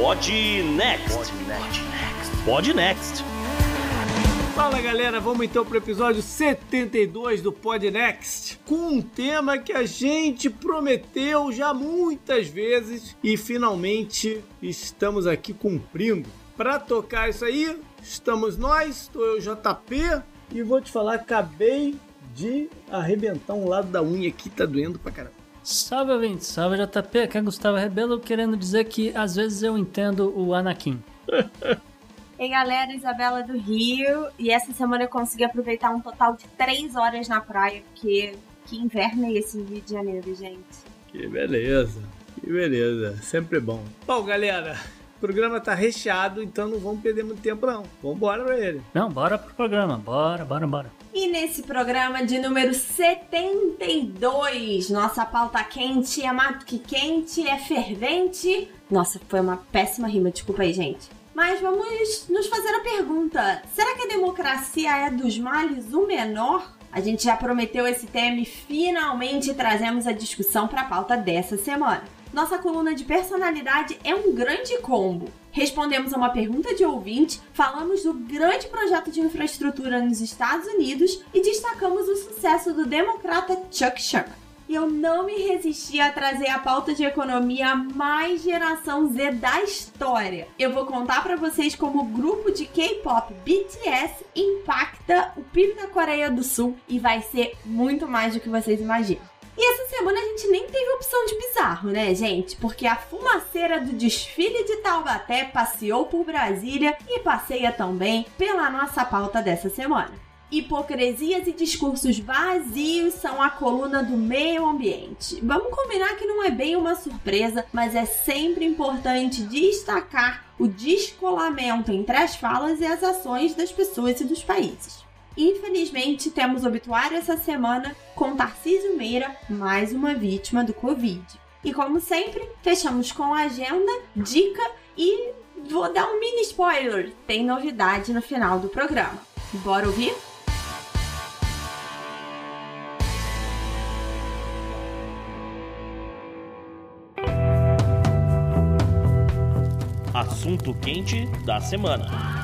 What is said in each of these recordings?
Pod Next. Pod Next. Fala galera, vamos então para o episódio 72 do Pod Next, com um tema que a gente prometeu já muitas vezes e finalmente estamos aqui cumprindo. Para tocar isso aí, estamos nós, estou eu JP e vou te falar, acabei de arrebentar um lado da unha aqui, tá doendo pra caramba. Salve, ouvinte. Salve, JP. Aqui é Gustavo Rebelo querendo dizer que às vezes eu entendo o Anakin. Ei, galera, Isabela do Rio. E essa semana eu consegui aproveitar um total de três horas na praia, porque que inverno é esse no Rio de Janeiro, gente? Que beleza, que beleza. Sempre bom. Bom, galera, o programa tá recheado, então não vamos perder muito tempo, não. Vamos embora pra ele. Não, bora pro programa. Bora, bora, bora. E nesse programa de número 72, nossa pauta quente é mato que quente, é fervente. Nossa, foi uma péssima rima, desculpa aí, gente. Mas vamos nos fazer a pergunta: será que a democracia é dos males o menor? A gente já prometeu esse tema e finalmente trazemos a discussão para a pauta dessa semana. Nossa coluna de personalidade é um grande combo. Respondemos a uma pergunta de ouvinte, falamos do grande projeto de infraestrutura nos Estados Unidos e destacamos o sucesso do democrata Chuck Schumer. E eu não me resisti a trazer a pauta de economia mais geração Z da história. Eu vou contar para vocês como o grupo de K-pop BTS impacta o PIB da Coreia do Sul e vai ser muito mais do que vocês imaginam. E essa semana a gente nem teve opção de bizarro, né, gente? Porque a fumaceira do desfile de Taubaté passeou por Brasília e passeia também pela nossa pauta dessa semana. Hipocrisias e discursos vazios são a coluna do meio ambiente. Vamos combinar que não é bem uma surpresa, mas é sempre importante destacar o descolamento entre as falas e as ações das pessoas e dos países. Infelizmente, temos obituário essa semana com Tarcísio Meira, mais uma vítima do Covid. E como sempre, fechamos com a agenda, dica e vou dar um mini spoiler: tem novidade no final do programa. Bora ouvir? Assunto quente da semana.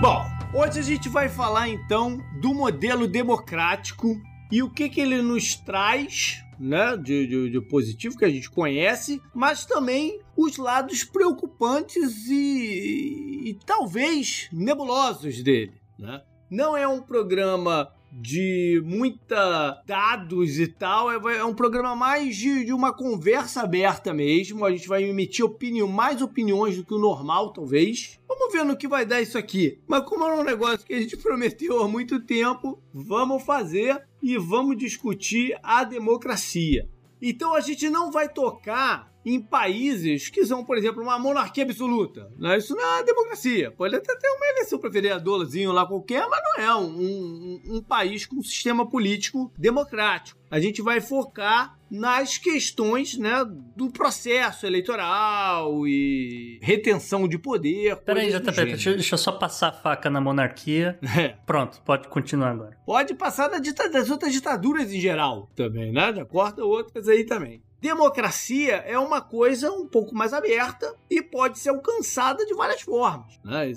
Bom, hoje a gente vai falar então do modelo democrático e o que, que ele nos traz né, de, de, de, positivo que a gente conhece, mas também os lados preocupantes e, e talvez nebulosos dele. Né? Não é um programa de muita dados e tal. É, é um programa mais de, de, uma conversa aberta mesmo. A gente vai emitir opinião, mais opiniões do que o normal, talvez. Vamos ver no que vai dar isso aqui. Mas como é um negócio que a gente prometeu há muito tempo, vamos fazer e vamos discutir a democracia. Então a gente não vai tocar em países que são, por exemplo, uma monarquia absoluta. Né? Isso não é democracia. Pode até ter uma eleição para vereadorzinho lá qualquer, mas não é um, um, um país com um sistema político democrático. A gente vai focar nas questões né, do processo eleitoral e retenção de poder. Peraí, JP, deixa, deixa eu só passar a faca na monarquia. É. Pronto, pode continuar agora. Pode passar na dita, das outras ditaduras em geral também, né? Corta outras aí também. Democracia é uma coisa um pouco mais aberta e pode ser alcançada de várias formas. Né?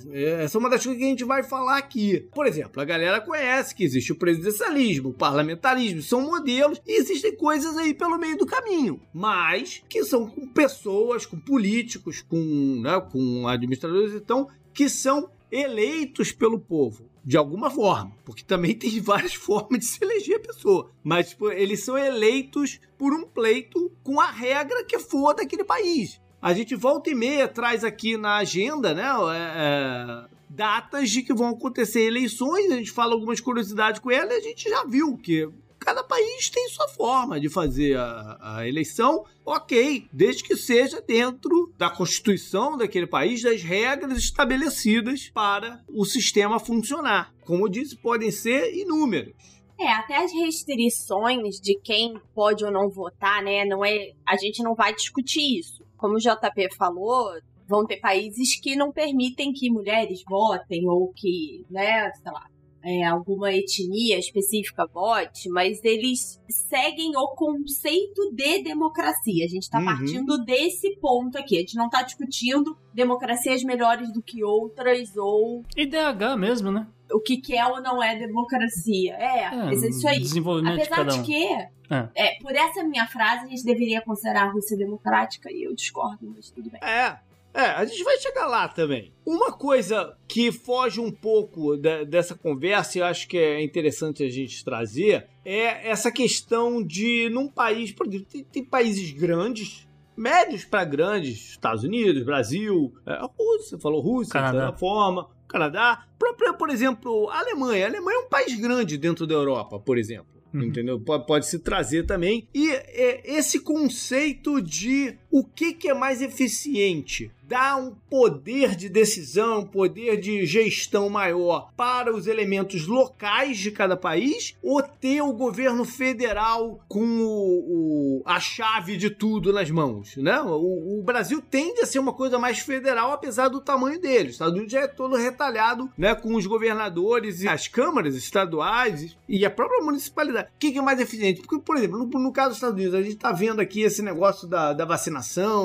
Essa é uma das coisas que a gente vai falar aqui. Por exemplo, a galera conhece que existe o presidencialismo, o parlamentarismo, são modelos e existem coisas aí pelo meio do caminho, mas que são com pessoas, com políticos, com, né, com administradores, então, que são eleitos pelo povo de alguma forma, porque também tem várias formas de se eleger a pessoa, mas tipo, eles são eleitos por um pleito com a regra que for daquele país. A gente volta e meia traz aqui na agenda, né, é, é, datas de que vão acontecer eleições, a gente fala algumas curiosidades com ela e a gente já viu que cada país tem sua forma de fazer a, a, eleição, ok, desde que seja dentro da constituição daquele país, das regras estabelecidas para o sistema funcionar. Como eu disse, podem ser inúmeros. É, até as restrições de quem pode ou não votar, né? Não é, a gente não vai discutir isso. Como o JP falou, vão ter países que não permitem que mulheres votem ou que, né, sei lá, é, alguma etnia específica vote, mas eles seguem o conceito de democracia. A gente está Uhum. partindo desse ponto aqui. A gente não está discutindo democracias melhores do que outras ou IDH mesmo, né? o que, que é ou não é democracia. É, É, mas é isso aí. Desenvolvimento de Apesar de um. que, é, por essa minha frase, a gente deveria considerar a Rússia democrática e eu discordo, mas tudo bem. É. É, a gente vai chegar lá também. Uma coisa que foge um pouco da- dessa conversa e eu acho que é interessante a gente trazer é essa questão de, num país, por exemplo, tem, tem países grandes, médios para grandes, Estados Unidos, Brasil, é, Rússia, falou Rússia, Canadá. de certa forma, Canadá, própria, por exemplo, Alemanha. A Alemanha é um país grande dentro da Europa, por exemplo. Uhum. Entendeu? Pode, pode se trazer também. E é, esse conceito de o que, que é mais eficiente? Dar um poder de decisão, um poder de gestão maior para os elementos locais de cada país ou ter o governo federal com o, o- a chave de tudo nas mãos, né? O, o Brasil tende a ser uma coisa mais federal, apesar do tamanho dele. Os Estados Unidos já é todo retalhado, né? Com os governadores e as câmaras estaduais e a própria municipalidade. O que, que é mais eficiente? Porque, por exemplo, no, no caso dos Estados Unidos, a gente tá vendo aqui esse negócio da, da vacinação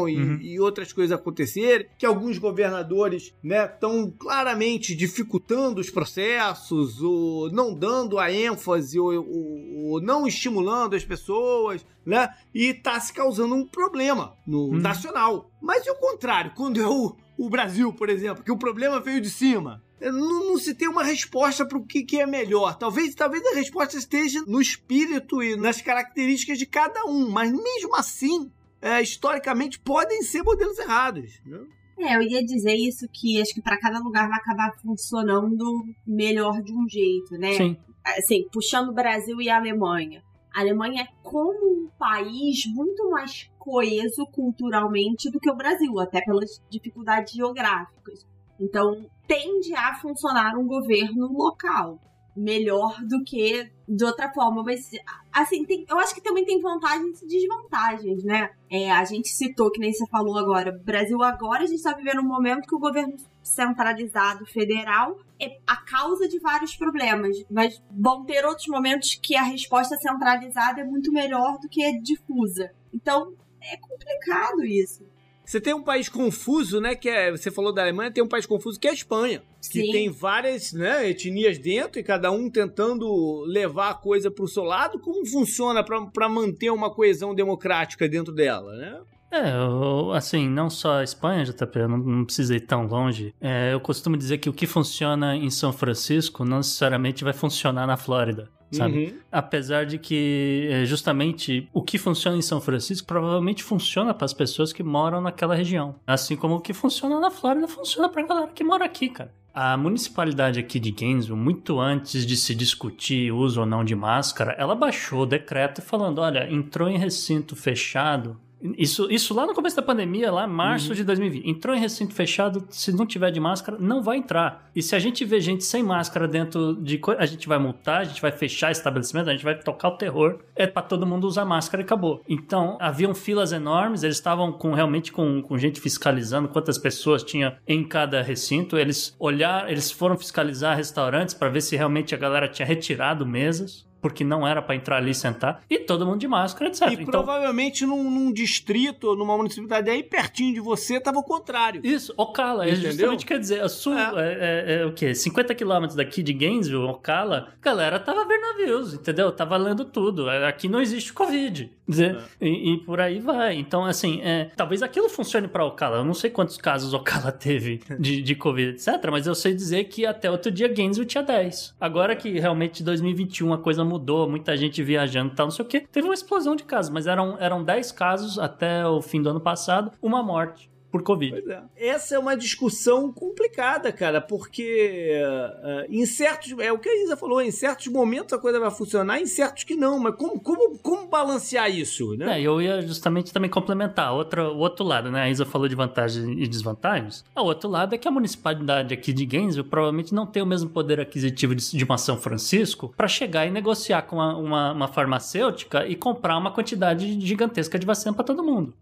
e, Uhum. e outras coisas acontecerem, que alguns governadores, né, estão claramente dificultando os processos, ou não dando a ênfase, ou, ou- ou não estimulando as pessoas, né? E tá se causando um problema no Uhum. nacional. Mas e o contrário, quando é o, o Brasil, por exemplo, que o problema veio de cima. Não, não se tem uma resposta para o que, que é melhor. Talvez, talvez a resposta esteja no espírito e nas características de cada um, mas mesmo assim, é, historicamente, podem ser modelos errados. né? É, eu ia dizer isso que acho que para cada lugar vai acabar funcionando melhor de um jeito, né? Sim. Assim, puxando o Brasil e a Alemanha. A Alemanha é como um país muito mais coeso culturalmente do que o Brasil, até pelas dificuldades geográficas. Então, tende a funcionar um governo local melhor do que de outra forma. Mas, assim, tem- eu acho que também tem vantagens e desvantagens, né? É, a gente citou, que nem você falou agora, Brasil agora a gente está vivendo um momento que o governo centralizado federal é a causa de vários problemas, mas vão ter outros momentos que a resposta centralizada é muito melhor do que difusa. Então, é complicado isso. Você tem um país confuso, né? Que é, você falou da Alemanha, tem um país confuso que é a Espanha. Que Sim. tem várias né, etnias dentro e cada um tentando levar a coisa pro seu lado. Como funciona para manter uma coesão democrática dentro dela, né? É, eu- assim, não só a Espanha, JP, eu não, não precisa ir tão longe. É, eu costumo dizer que o que funciona em São Francisco não necessariamente vai funcionar na Flórida, sabe? Uhum. Apesar de que, é, justamente, o que funciona em São Francisco provavelmente funciona para as pessoas que moram naquela região. Assim como o que funciona na Flórida funciona para a galera que mora aqui, cara. A municipalidade aqui de Gainesville, muito antes de se discutir uso ou não de máscara, ela baixou o decreto falando: olha, entrou em recinto fechado. Isso, isso lá no começo da pandemia, lá em março de 2020. Entrou em recinto fechado, se não tiver de máscara, não vai entrar. E se a gente vê gente sem máscara dentro de coisa, a gente vai multar, a gente vai fechar estabelecimento, a gente vai tocar o terror. É pra todo mundo usar máscara e acabou. Então, haviam filas enormes, eles estavam com realmente com, com gente fiscalizando quantas pessoas tinha em cada recinto. Eles olhar, eles foram fiscalizar restaurantes para ver se realmente a galera tinha retirado mesas. Porque não era pra entrar ali e sentar. E todo mundo de máscara, etc. E Então, provavelmente num, num distrito, numa municipalidade aí pertinho de você, tava o contrário. Isso, Ocala, é Entendeu? justamente quer dizer, a sul, É. é. é- é o quê? 50 quilômetros daqui de Gainesville, Ocala, galera tava vendo navios, entendeu? Tava lendo tudo. É, Aqui não existe Covid. Dizer, e, e por aí vai. Então, assim, talvez aquilo funcione pra Ocala. Eu não sei quantos casos Ocala teve de, de Covid, etc. Mas eu sei dizer que até outro dia Gainesville tinha 10. Agora que realmente 2021 a coisa mudou, muita gente viajando e tal, não sei o quê, teve uma explosão de casos, mas eram, eram 10 casos até o fim do ano passado, uma morte por Covid. É. Essa é uma discussão complicada, cara, porque eh, em certos. É o que a Isa falou, em certos momentos a coisa vai funcionar, em certos que não. Mas como, como, como balancear isso, né? É, eu ia justamente também complementar outra, o outro lado, né? A Isa falou de vantagens e desvantagens. O outro lado é que a municipalidade aqui de Gainesville provavelmente não tem o mesmo poder aquisitivo de, de uma São Francisco para chegar e negociar com uma, uma, uma farmacêutica e comprar uma quantidade gigantesca de vacina para todo mundo.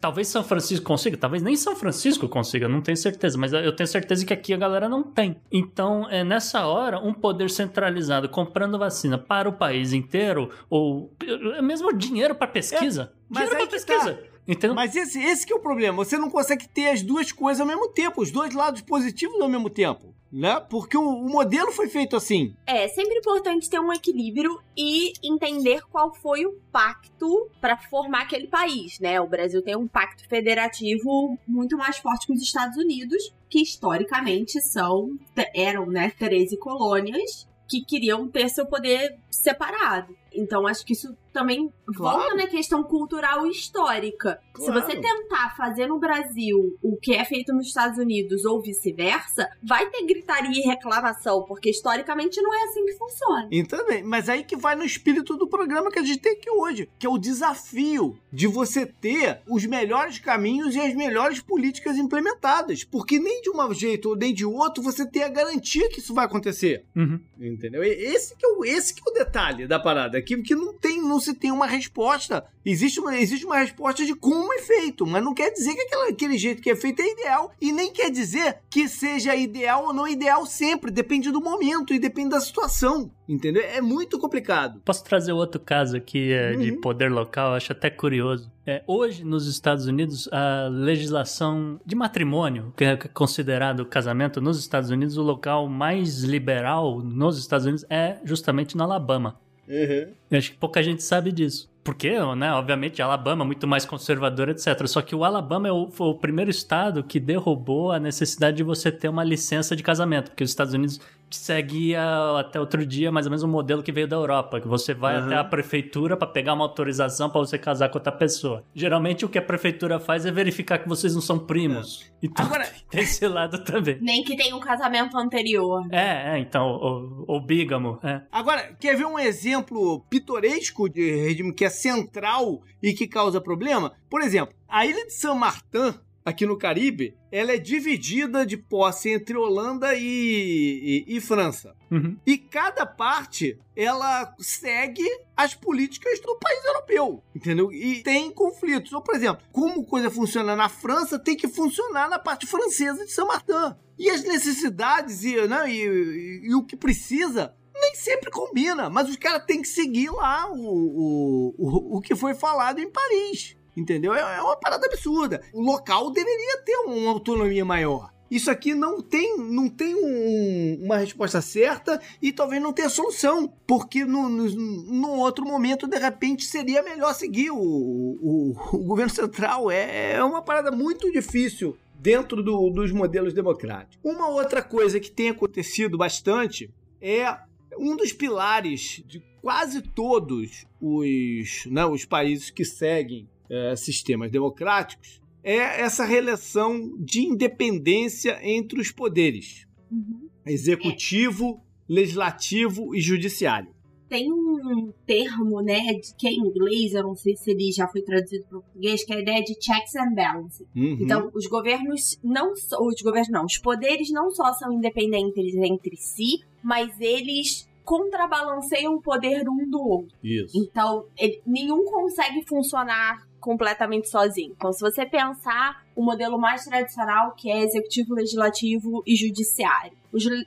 Talvez São Francisco consiga, talvez nem São Francisco consiga, não tenho certeza, mas eu tenho certeza que aqui a galera não tem. Então, é nessa hora, um poder centralizado comprando vacina para o país inteiro, ou é mesmo dinheiro para pesquisa. É, mas dinheiro para pesquisa. Tá. Entendeu? Mas esse, esse que é o problema. Você não consegue ter as duas coisas ao mesmo tempo, os dois lados positivos ao mesmo tempo né? Porque o, o, modelo foi feito assim. É sempre importante ter um equilíbrio e entender qual foi o pacto para formar aquele país, né? O Brasil tem um pacto federativo muito mais forte que os Estados Unidos, que historicamente são eram, né, 13 colônias que queriam ter seu poder separado. Então acho que isso também claro. volta na questão cultural e histórica. Claro. Se você tentar fazer no Brasil o que é feito nos Estados Unidos ou vice-versa, vai ter gritaria e reclamação, porque historicamente não é assim que funciona. E também, mas aí que vai no espírito do programa que a gente tem aqui hoje, que é o desafio de você ter os melhores caminhos e as melhores políticas implementadas, porque nem de um jeito ou nem de outro você tem a garantia que isso vai acontecer. Uhum. Entendeu? Esse que, é o, esse que é o detalhe da parada aqui, porque não tem, não se tem uma resposta. Existe uma, existe uma resposta de como é feito, mas não quer dizer que aquela, aquele jeito que é feito é ideal. E nem quer dizer que seja ideal ou não ideal sempre. Depende do momento e depende da situação. Entendeu? É muito complicado. Posso trazer outro caso aqui é, uhum. de poder local, acho até curioso. É, hoje, nos Estados Unidos, a legislação de matrimônio, que é considerado casamento nos Estados Unidos, o local mais liberal nos Estados Unidos é justamente no Alabama. Uhum. Eu acho que pouca gente sabe disso. Porque, né, obviamente, Alabama é muito mais conservador, etc. Só que o Alabama é o, foi o primeiro estado que derrubou a necessidade de você ter uma licença de casamento. Porque os Estados Unidos seguia até outro dia mais ou menos um modelo que veio da Europa, que você vai uhum. até a prefeitura para pegar uma autorização para você casar com outra pessoa. Geralmente o que a prefeitura faz é verificar que vocês não são primos. É. Então Agora, tem esse lado também. Nem que tenha um casamento anterior. É, é então, o, o bígamo. É. Agora, quer ver um exemplo pitoresco de regime que é central e que causa problema? Por exemplo, a ilha de São Martin aqui no Caribe, ela é dividida de posse entre Holanda e, e, e França. Uhum. E cada parte, ela segue as políticas do país europeu, entendeu? E tem conflitos. Ou, por exemplo, como coisa funciona na França, tem que funcionar na parte francesa de Saint Martin. E as necessidades e, né, e, e o que precisa nem sempre combina, mas os caras têm que seguir lá o, o, o, o que foi falado em Paris. Entendeu? É, é uma parada absurda. O local deveria ter uma autonomia maior. Isso aqui não tem, não tem um, uma resposta certa e talvez não tenha solução, porque no, no, outro momento, de repente, seria melhor seguir o, o, o governo central. É, é uma parada muito difícil dentro do, dos modelos democráticos. Uma outra coisa que tem acontecido bastante é um dos pilares de quase todos os, né, os países que seguem é, sistemas democráticos é essa relação de independência entre os poderes: uhum. executivo, legislativo e judiciário. Tem um termo, né, que é em inglês, eu não sei se ele já foi traduzido para o português, que é a ideia de checks and balances. Uhum. Então, os governos não os governos não, os poderes não só são independentes entre si, mas eles contrabalanceiam o poder um do outro. Isso. Então, ele, nenhum consegue funcionar completamente sozinho. Então, se você pensar o modelo mais tradicional, que é executivo, legislativo e judiciário.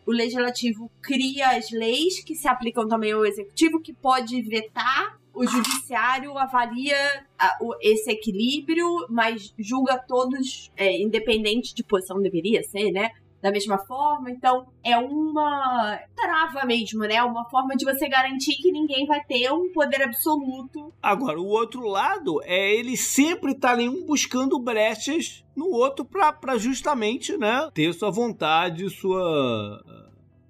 O legislativo cria as leis que se aplicam também ao executivo, que pode vetar. O judiciário avalia esse equilíbrio, mas julga todos, é, independente de posição, deveria ser, né? Da mesma forma. Então, é uma trava mesmo, né? Uma forma de você garantir que ninguém vai ter um poder absoluto. Agora, o outro lado é ele sempre tá ali um buscando brechas no outro para justamente, né, ter sua vontade, sua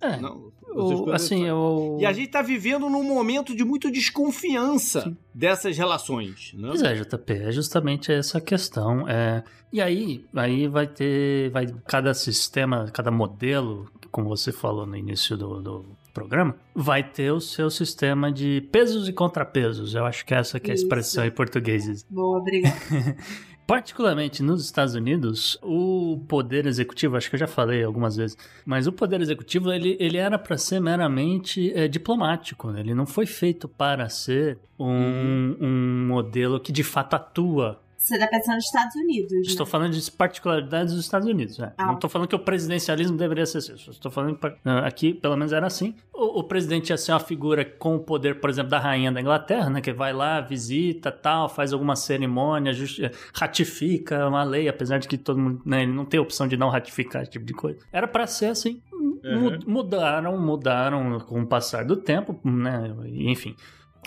é. Não, o, assim, eu... E a gente tá vivendo num momento de muita desconfiança Sim. dessas relações. Né? Pois é, JP, é justamente essa questão. É... E aí, aí vai ter. Vai, cada sistema, cada modelo, como você falou no início do, do programa, vai ter o seu sistema de pesos e contrapesos. Eu acho que essa que é a expressão em português. Boa, obrigado. Particularmente nos Estados Unidos, o poder executivo, acho que eu já falei algumas vezes, mas o poder executivo ele, ele era para ser meramente é, diplomático, né? ele não foi feito para ser um, uhum. um modelo que de fato atua Você tá pensando nos Estados Unidos, né? Estou falando de particularidades dos Estados Unidos. né? Ah. Não estou falando que o presidencialismo deveria ser isso. Estou falando que aqui, pelo menos era assim. O, o presidente ia ser uma figura com o poder, por exemplo, da rainha da Inglaterra, né? Que vai lá, visita, tal, faz alguma cerimônia, ratifica uma lei, apesar de que todo mundo, né, ele não tem opção de não ratificar esse tipo de coisa. Era para ser assim. Mu- Mudaram, mudaram com o passar do tempo, né? Enfim.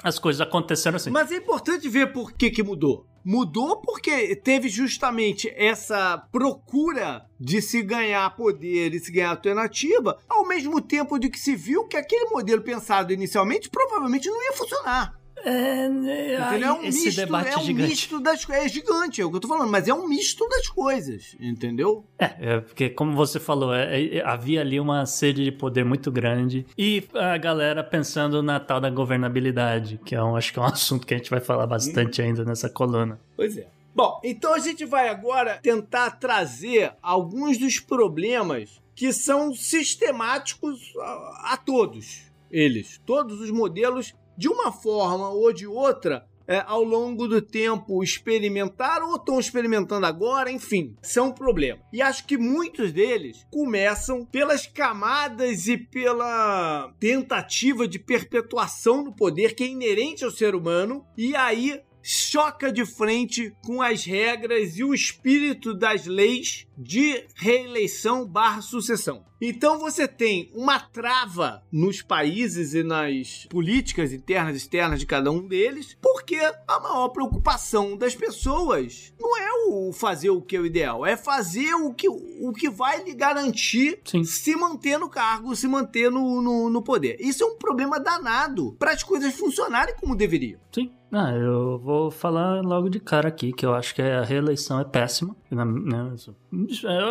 As coisas aconteceram assim. Mas é importante ver por que, que mudou. Mudou porque teve justamente essa procura de se ganhar poder e se ganhar alternativa, ao mesmo tempo de que se viu que aquele modelo pensado inicialmente provavelmente não ia funcionar. É, Entendeu? É um esse misto, debate é um gigante. misto das coisas. É gigante, é o que eu tô falando, mas é um misto das coisas, entendeu? É, é, porque como você falou, é, é, havia ali uma sede de poder muito grande e a galera pensando na tal da governabilidade, que é um, acho que é um assunto que a gente vai falar bastante ainda nessa coluna. Pois é. Bom, então a gente vai agora tentar trazer alguns dos problemas que são sistemáticos a, a todos eles. Todos os modelos, de uma forma ou de outra, é, ao longo do tempo experimentaram ou estão experimentando agora, enfim, são um problema. E acho que muitos deles começam pelas camadas e pela tentativa de perpetuação do poder que é inerente ao ser humano, e aí choca de frente com as regras e o espírito das leis de reeleição barra sucessão. Então você tem uma trava nos países e nas políticas internas e externas de cada um deles, porque a maior preocupação das pessoas não é o fazer o que é o ideal, é fazer o que, o que vai lhe garantir Sim. se manter no cargo, se manter no, no, no poder. Isso é um problema danado para as coisas funcionarem como deveriam. Sim. Ah, eu vou falar logo de cara aqui que eu acho que a reeleição é péssima. Na- né, isso-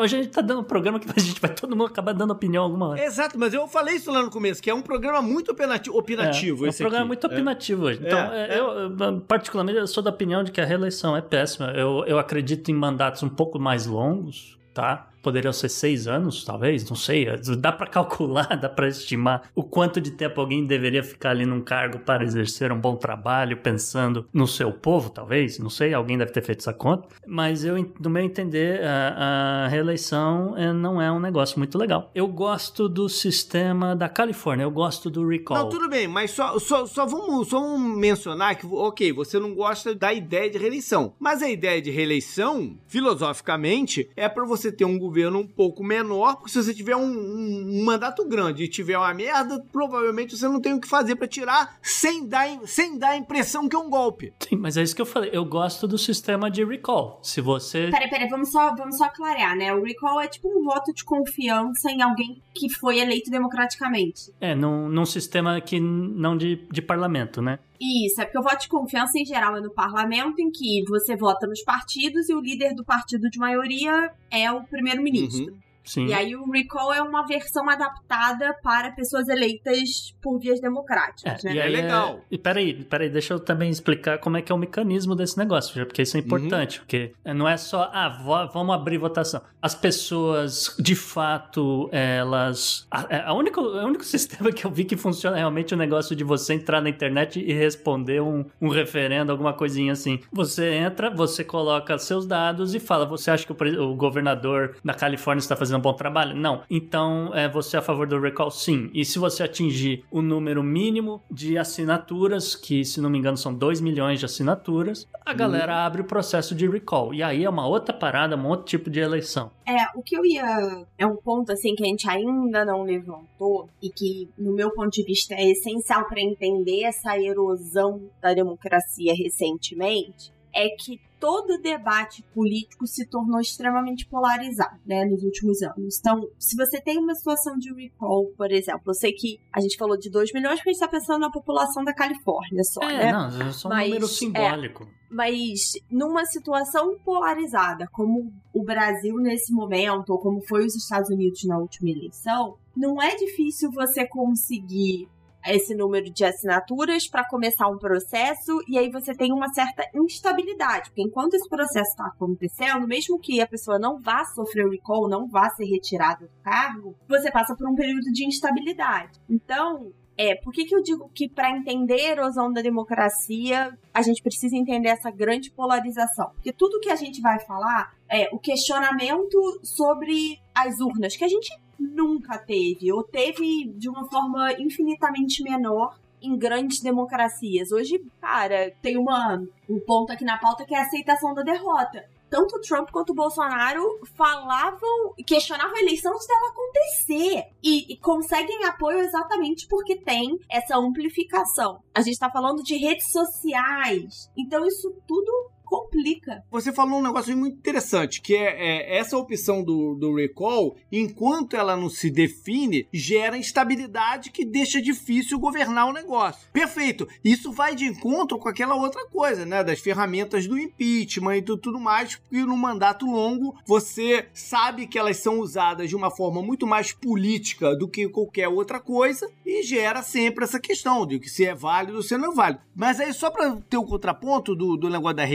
Hoje a gente tá dando um programa que a gente vai todo mundo acabar dando opinião alguma hora. Exato, mas eu falei isso lá no começo, que é um programa muito opinati- opinativo. É, é um programa aqui. muito É. opinativo hoje. Então, É, é, Eu, eu, particularmente, eu sou da opinião de que a reeleição é péssima. Eu, eu acredito em mandatos um pouco mais longos, tá? Poderiam ser seis anos, talvez, não sei. Dá pra calcular, dá pra estimar o quanto de tempo alguém deveria ficar ali num cargo para exercer um bom trabalho, pensando no seu povo, talvez, não sei. Alguém deve ter feito essa conta. Mas eu, no meu entender, a, a reeleição é, não é um negócio muito legal. Eu gosto do sistema da Califórnia, eu gosto do recall. Não, tudo bem, mas só, só, só, vamos, só vamos mencionar que, ok, você não gosta da ideia de reeleição. Mas a ideia de reeleição, filosoficamente, é para você ter um governo um pouco menor, porque se você tiver um, um- um mandato grande e tiver uma merda, provavelmente você não tem o que fazer para tirar sem dar, sem dar a impressão que é um golpe. Sim, mas é isso que eu falei. Eu gosto do sistema de recall. Se você. Peraí, peraí, vamos só, vamos só clarear, né? O recall é tipo um voto de confiança em alguém que foi eleito democraticamente. É, num, num sistema que não de, de parlamento, né? Isso, é porque o voto de confiança em geral é no parlamento, em que você vota nos partidos e o líder do partido de maioria é o primeiro-ministro. Sim. E aí o recall é uma versão adaptada para pessoas eleitas por vias democráticas, É, né? e aí É legal. E peraí, peraí, deixa eu também explicar como é que é o mecanismo desse negócio, já, porque isso é importante, porque não é só, ah, vamos abrir votação. As pessoas, de fato, elas. A, a única, o único sistema que eu vi que funciona realmente é o negócio de você entrar na internet e responder um, um referendo, alguma coisinha assim. Você entra, você coloca seus dados e fala: você acha que o, o governador da Califórnia está fazendo um bom trabalho? Não. Então, é você é a favor do recall? Sim. E se você atingir o número mínimo de assinaturas, que se não me engano são 2 milhões de assinaturas, a galera abre o processo de recall. E aí é uma outra parada, um outro tipo de eleição. É, o que eu ia. É um ponto, assim, que a gente ainda não levantou e que, no meu ponto de vista, é essencial para entender essa erosão da democracia recentemente. É que todo debate político se tornou extremamente polarizado, né, nos últimos anos. Então, se você tem uma situação de recall, por exemplo, eu sei que a gente falou de 2 milhões porque a gente tá pensando na população da Califórnia só, é, né? não, é só um Mas, número é, simbólico. Mas numa situação polarizada, como o Brasil nesse momento, ou como foi os Estados Unidos na última eleição, não é difícil você conseguir esse número de assinaturas para começar um processo e aí você tem uma certa instabilidade, porque enquanto esse processo está acontecendo, mesmo que a pessoa não vá sofrer recall, não vá ser retirada do cargo, você passa por um período de instabilidade. Então, É, por que, que eu digo que para entender a erosão da democracia, a gente precisa entender essa grande polarização? Porque tudo que a gente vai falar é o questionamento sobre as urnas, que a gente nunca teve, ou teve de uma forma infinitamente menor em grandes democracias. Hoje, cara, tem uma, um ponto aqui na pauta que é a aceitação da derrota. Tanto o Trump quanto o Bolsonaro falavam, questionavam a eleição antes dela acontecer. E, e conseguem apoio exatamente porque tem essa amplificação. A gente tá falando de redes sociais. Então, isso tudo complica. Você falou um negócio muito interessante, que é, é, essa opção do, do recall, enquanto ela não se define, gera instabilidade que deixa difícil governar o negócio. Perfeito. Isso vai de encontro com aquela outra coisa, né? Das ferramentas do impeachment e tudo, tudo mais, porque no mandato longo você sabe que elas são usadas de uma forma muito mais política do que qualquer outra coisa e gera sempre essa questão de que se é válido ou se não é válido. Mas aí, só para ter o contraponto do, do negócio da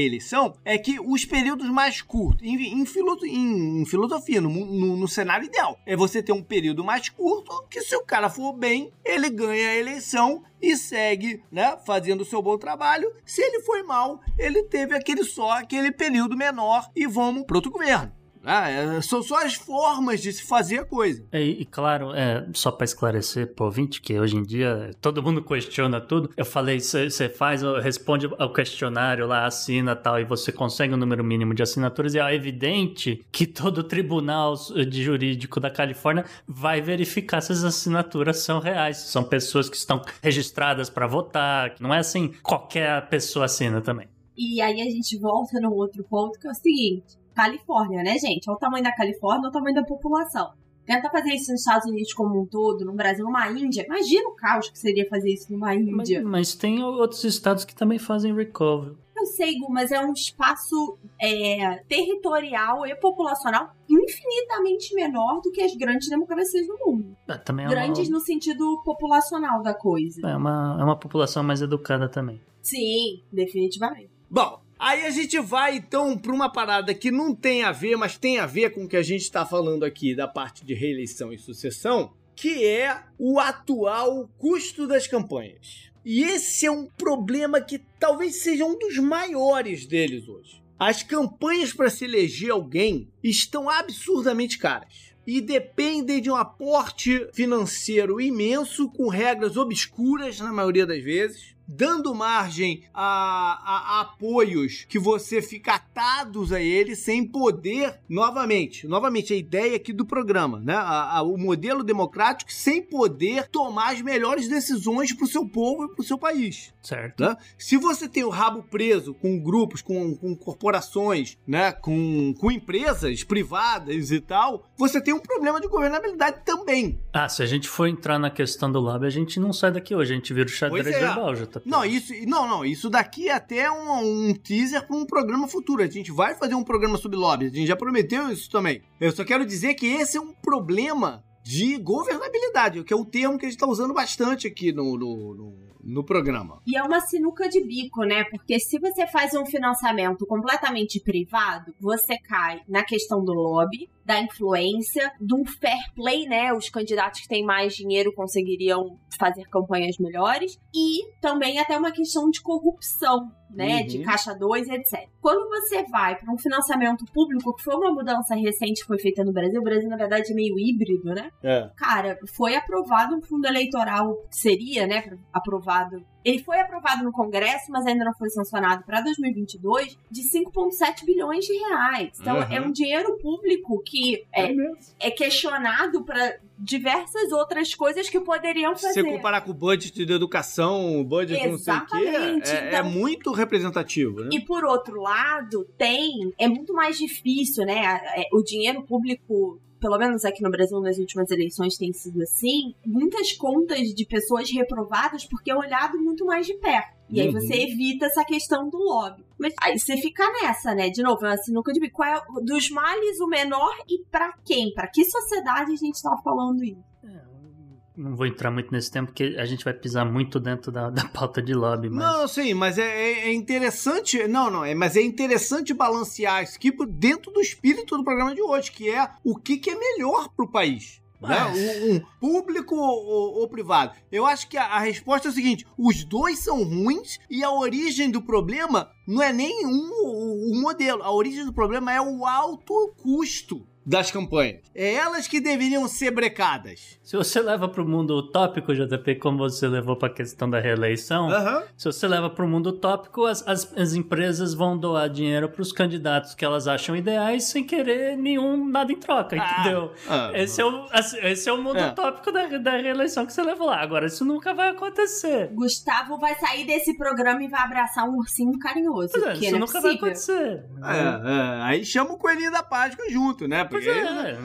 é que os períodos mais curtos, em, em, em, em filosofia, no, no, no, cenário ideal, é você ter um período mais curto, que se o cara for bem, ele ganha a eleição e segue, né, fazendo o seu bom trabalho. Se ele foi mal, ele teve aquele só, aquele período menor e vamos pro outro governo. Ah, é, são só as formas de se fazer a coisa. É, e claro, é, só para esclarecer pro ouvinte, que hoje em dia todo mundo questiona tudo. Eu falei, você faz, responde ao questionário lá, assina tal, e você consegue o um número mínimo de assinaturas, e é evidente que todo tribunal de jurídico da Califórnia vai verificar se as assinaturas são reais, são pessoas que estão registradas para votar, não é assim, qualquer pessoa assina também. E aí a gente volta num outro ponto que é o seguinte: Califórnia, né, gente? Olha o tamanho da Califórnia, olha o tamanho da população. Tenta fazer isso nos Estados Unidos como um todo, no Brasil, numa Índia. Imagina o caos que seria fazer isso numa Índia. Mas, mas tem outros estados que também fazem recovery. Eu sei, Gu, mas é um espaço é, territorial e populacional infinitamente menor do que as grandes democracias do mundo. É, também é grandes uma... no sentido populacional da coisa. É uma, é uma população mais educada também. Sim, definitivamente. Bom, Aí a gente vai então para uma parada que não tem a ver, mas tem a ver com o que a gente está falando aqui da parte de reeleição e sucessão, que é o atual custo das campanhas. E esse é um problema que talvez seja um dos maiores deles hoje. As campanhas para se eleger alguém estão absurdamente caras e dependem de um aporte financeiro imenso, com regras obscuras na maioria das vezes dando margem a, a, a, apoios que você fica atados a ele sem poder, novamente, novamente a ideia aqui do programa, né? A, o modelo democrático sem poder tomar as melhores decisões para o seu povo e para o seu país. Certo. Né? Se você tem o rabo preso com grupos, com, com corporações, né? Com, com empresas privadas e tal, você tem um problema de governabilidade também. Ah, se a gente for entrar na questão do lobby, a gente não sai daqui hoje, a gente vira o xadrez é. verbal, já tá não, isso, não, não, isso daqui é até um, um teaser para um programa futuro. A gente vai fazer um programa sobre lobby, a gente já prometeu isso também. Eu só quero dizer que esse é um problema de governabilidade, que é o termo que a gente está usando bastante aqui no, no, no, no, programa. E é uma sinuca de bico, né? Porque se você faz um financiamento completamente privado, você cai na questão do lobby, da influência, de um fair play, né? Os candidatos que têm mais dinheiro conseguiriam fazer campanhas melhores e também até uma questão de corrupção, né, uhum. de caixa 2, etc. Quando você vai para um financiamento público, que foi uma mudança recente que foi feita no Brasil, o Brasil na verdade é meio híbrido, né? É. Cara, foi aprovado um fundo eleitoral, seria, né, aprovado ele foi aprovado no Congresso, mas ainda não foi sancionado para 2022, de 5,7 bilhões de reais. Então, uhum. é um dinheiro público que é, é, é questionado para diversas outras coisas que poderiam fazer. Se você comparar com o budget de educação, o budget Exatamente. não sei o quê, é, é então, é, muito representativo, né? E por outro lado, tem, é muito mais difícil, né? É, o dinheiro público pelo menos aqui no Brasil nas últimas eleições tem sido assim, muitas contas de pessoas reprovadas porque é olhado muito mais de perto. E aí você uhum. evita essa questão do lobby. Mas aí você fica nessa, né? De novo, é uma sinuca de bico. Qual é dos males o menor e para quem? Para que sociedade a gente tá falando isso? É, não vou entrar muito nesse tempo, porque a gente vai pisar muito dentro da, da pauta de lobby. Mas... Não, sim, mas é, é, é interessante. Não, não, é, mas é interessante balancear isso aqui dentro do espírito do programa de hoje, que é o que, que é melhor pro país. né? Um, um público ou, ou, privado? Eu acho que a, a, resposta é o seguinte: os dois são ruins e a origem do problema não é nem um, um modelo. A origem do problema é o alto custo das campanhas. É elas que deveriam ser brecadas. Se você leva para o mundo utópico, JP, como você levou para a questão da reeleição, uhum. se você leva para o mundo utópico, as, as, as empresas vão doar dinheiro para os candidatos que elas acham ideais sem querer nenhum nada em troca, ah, entendeu? Ah, esse, é o, esse é o mundo é. utópico da, da reeleição que você leva lá. Agora, isso nunca vai acontecer. Gustavo vai sair desse programa e vai abraçar um ursinho carinhoso. É, isso é nunca possível. vai acontecer. É, é, aí chama o coelhinho da Páscoa junto, né? Pois é,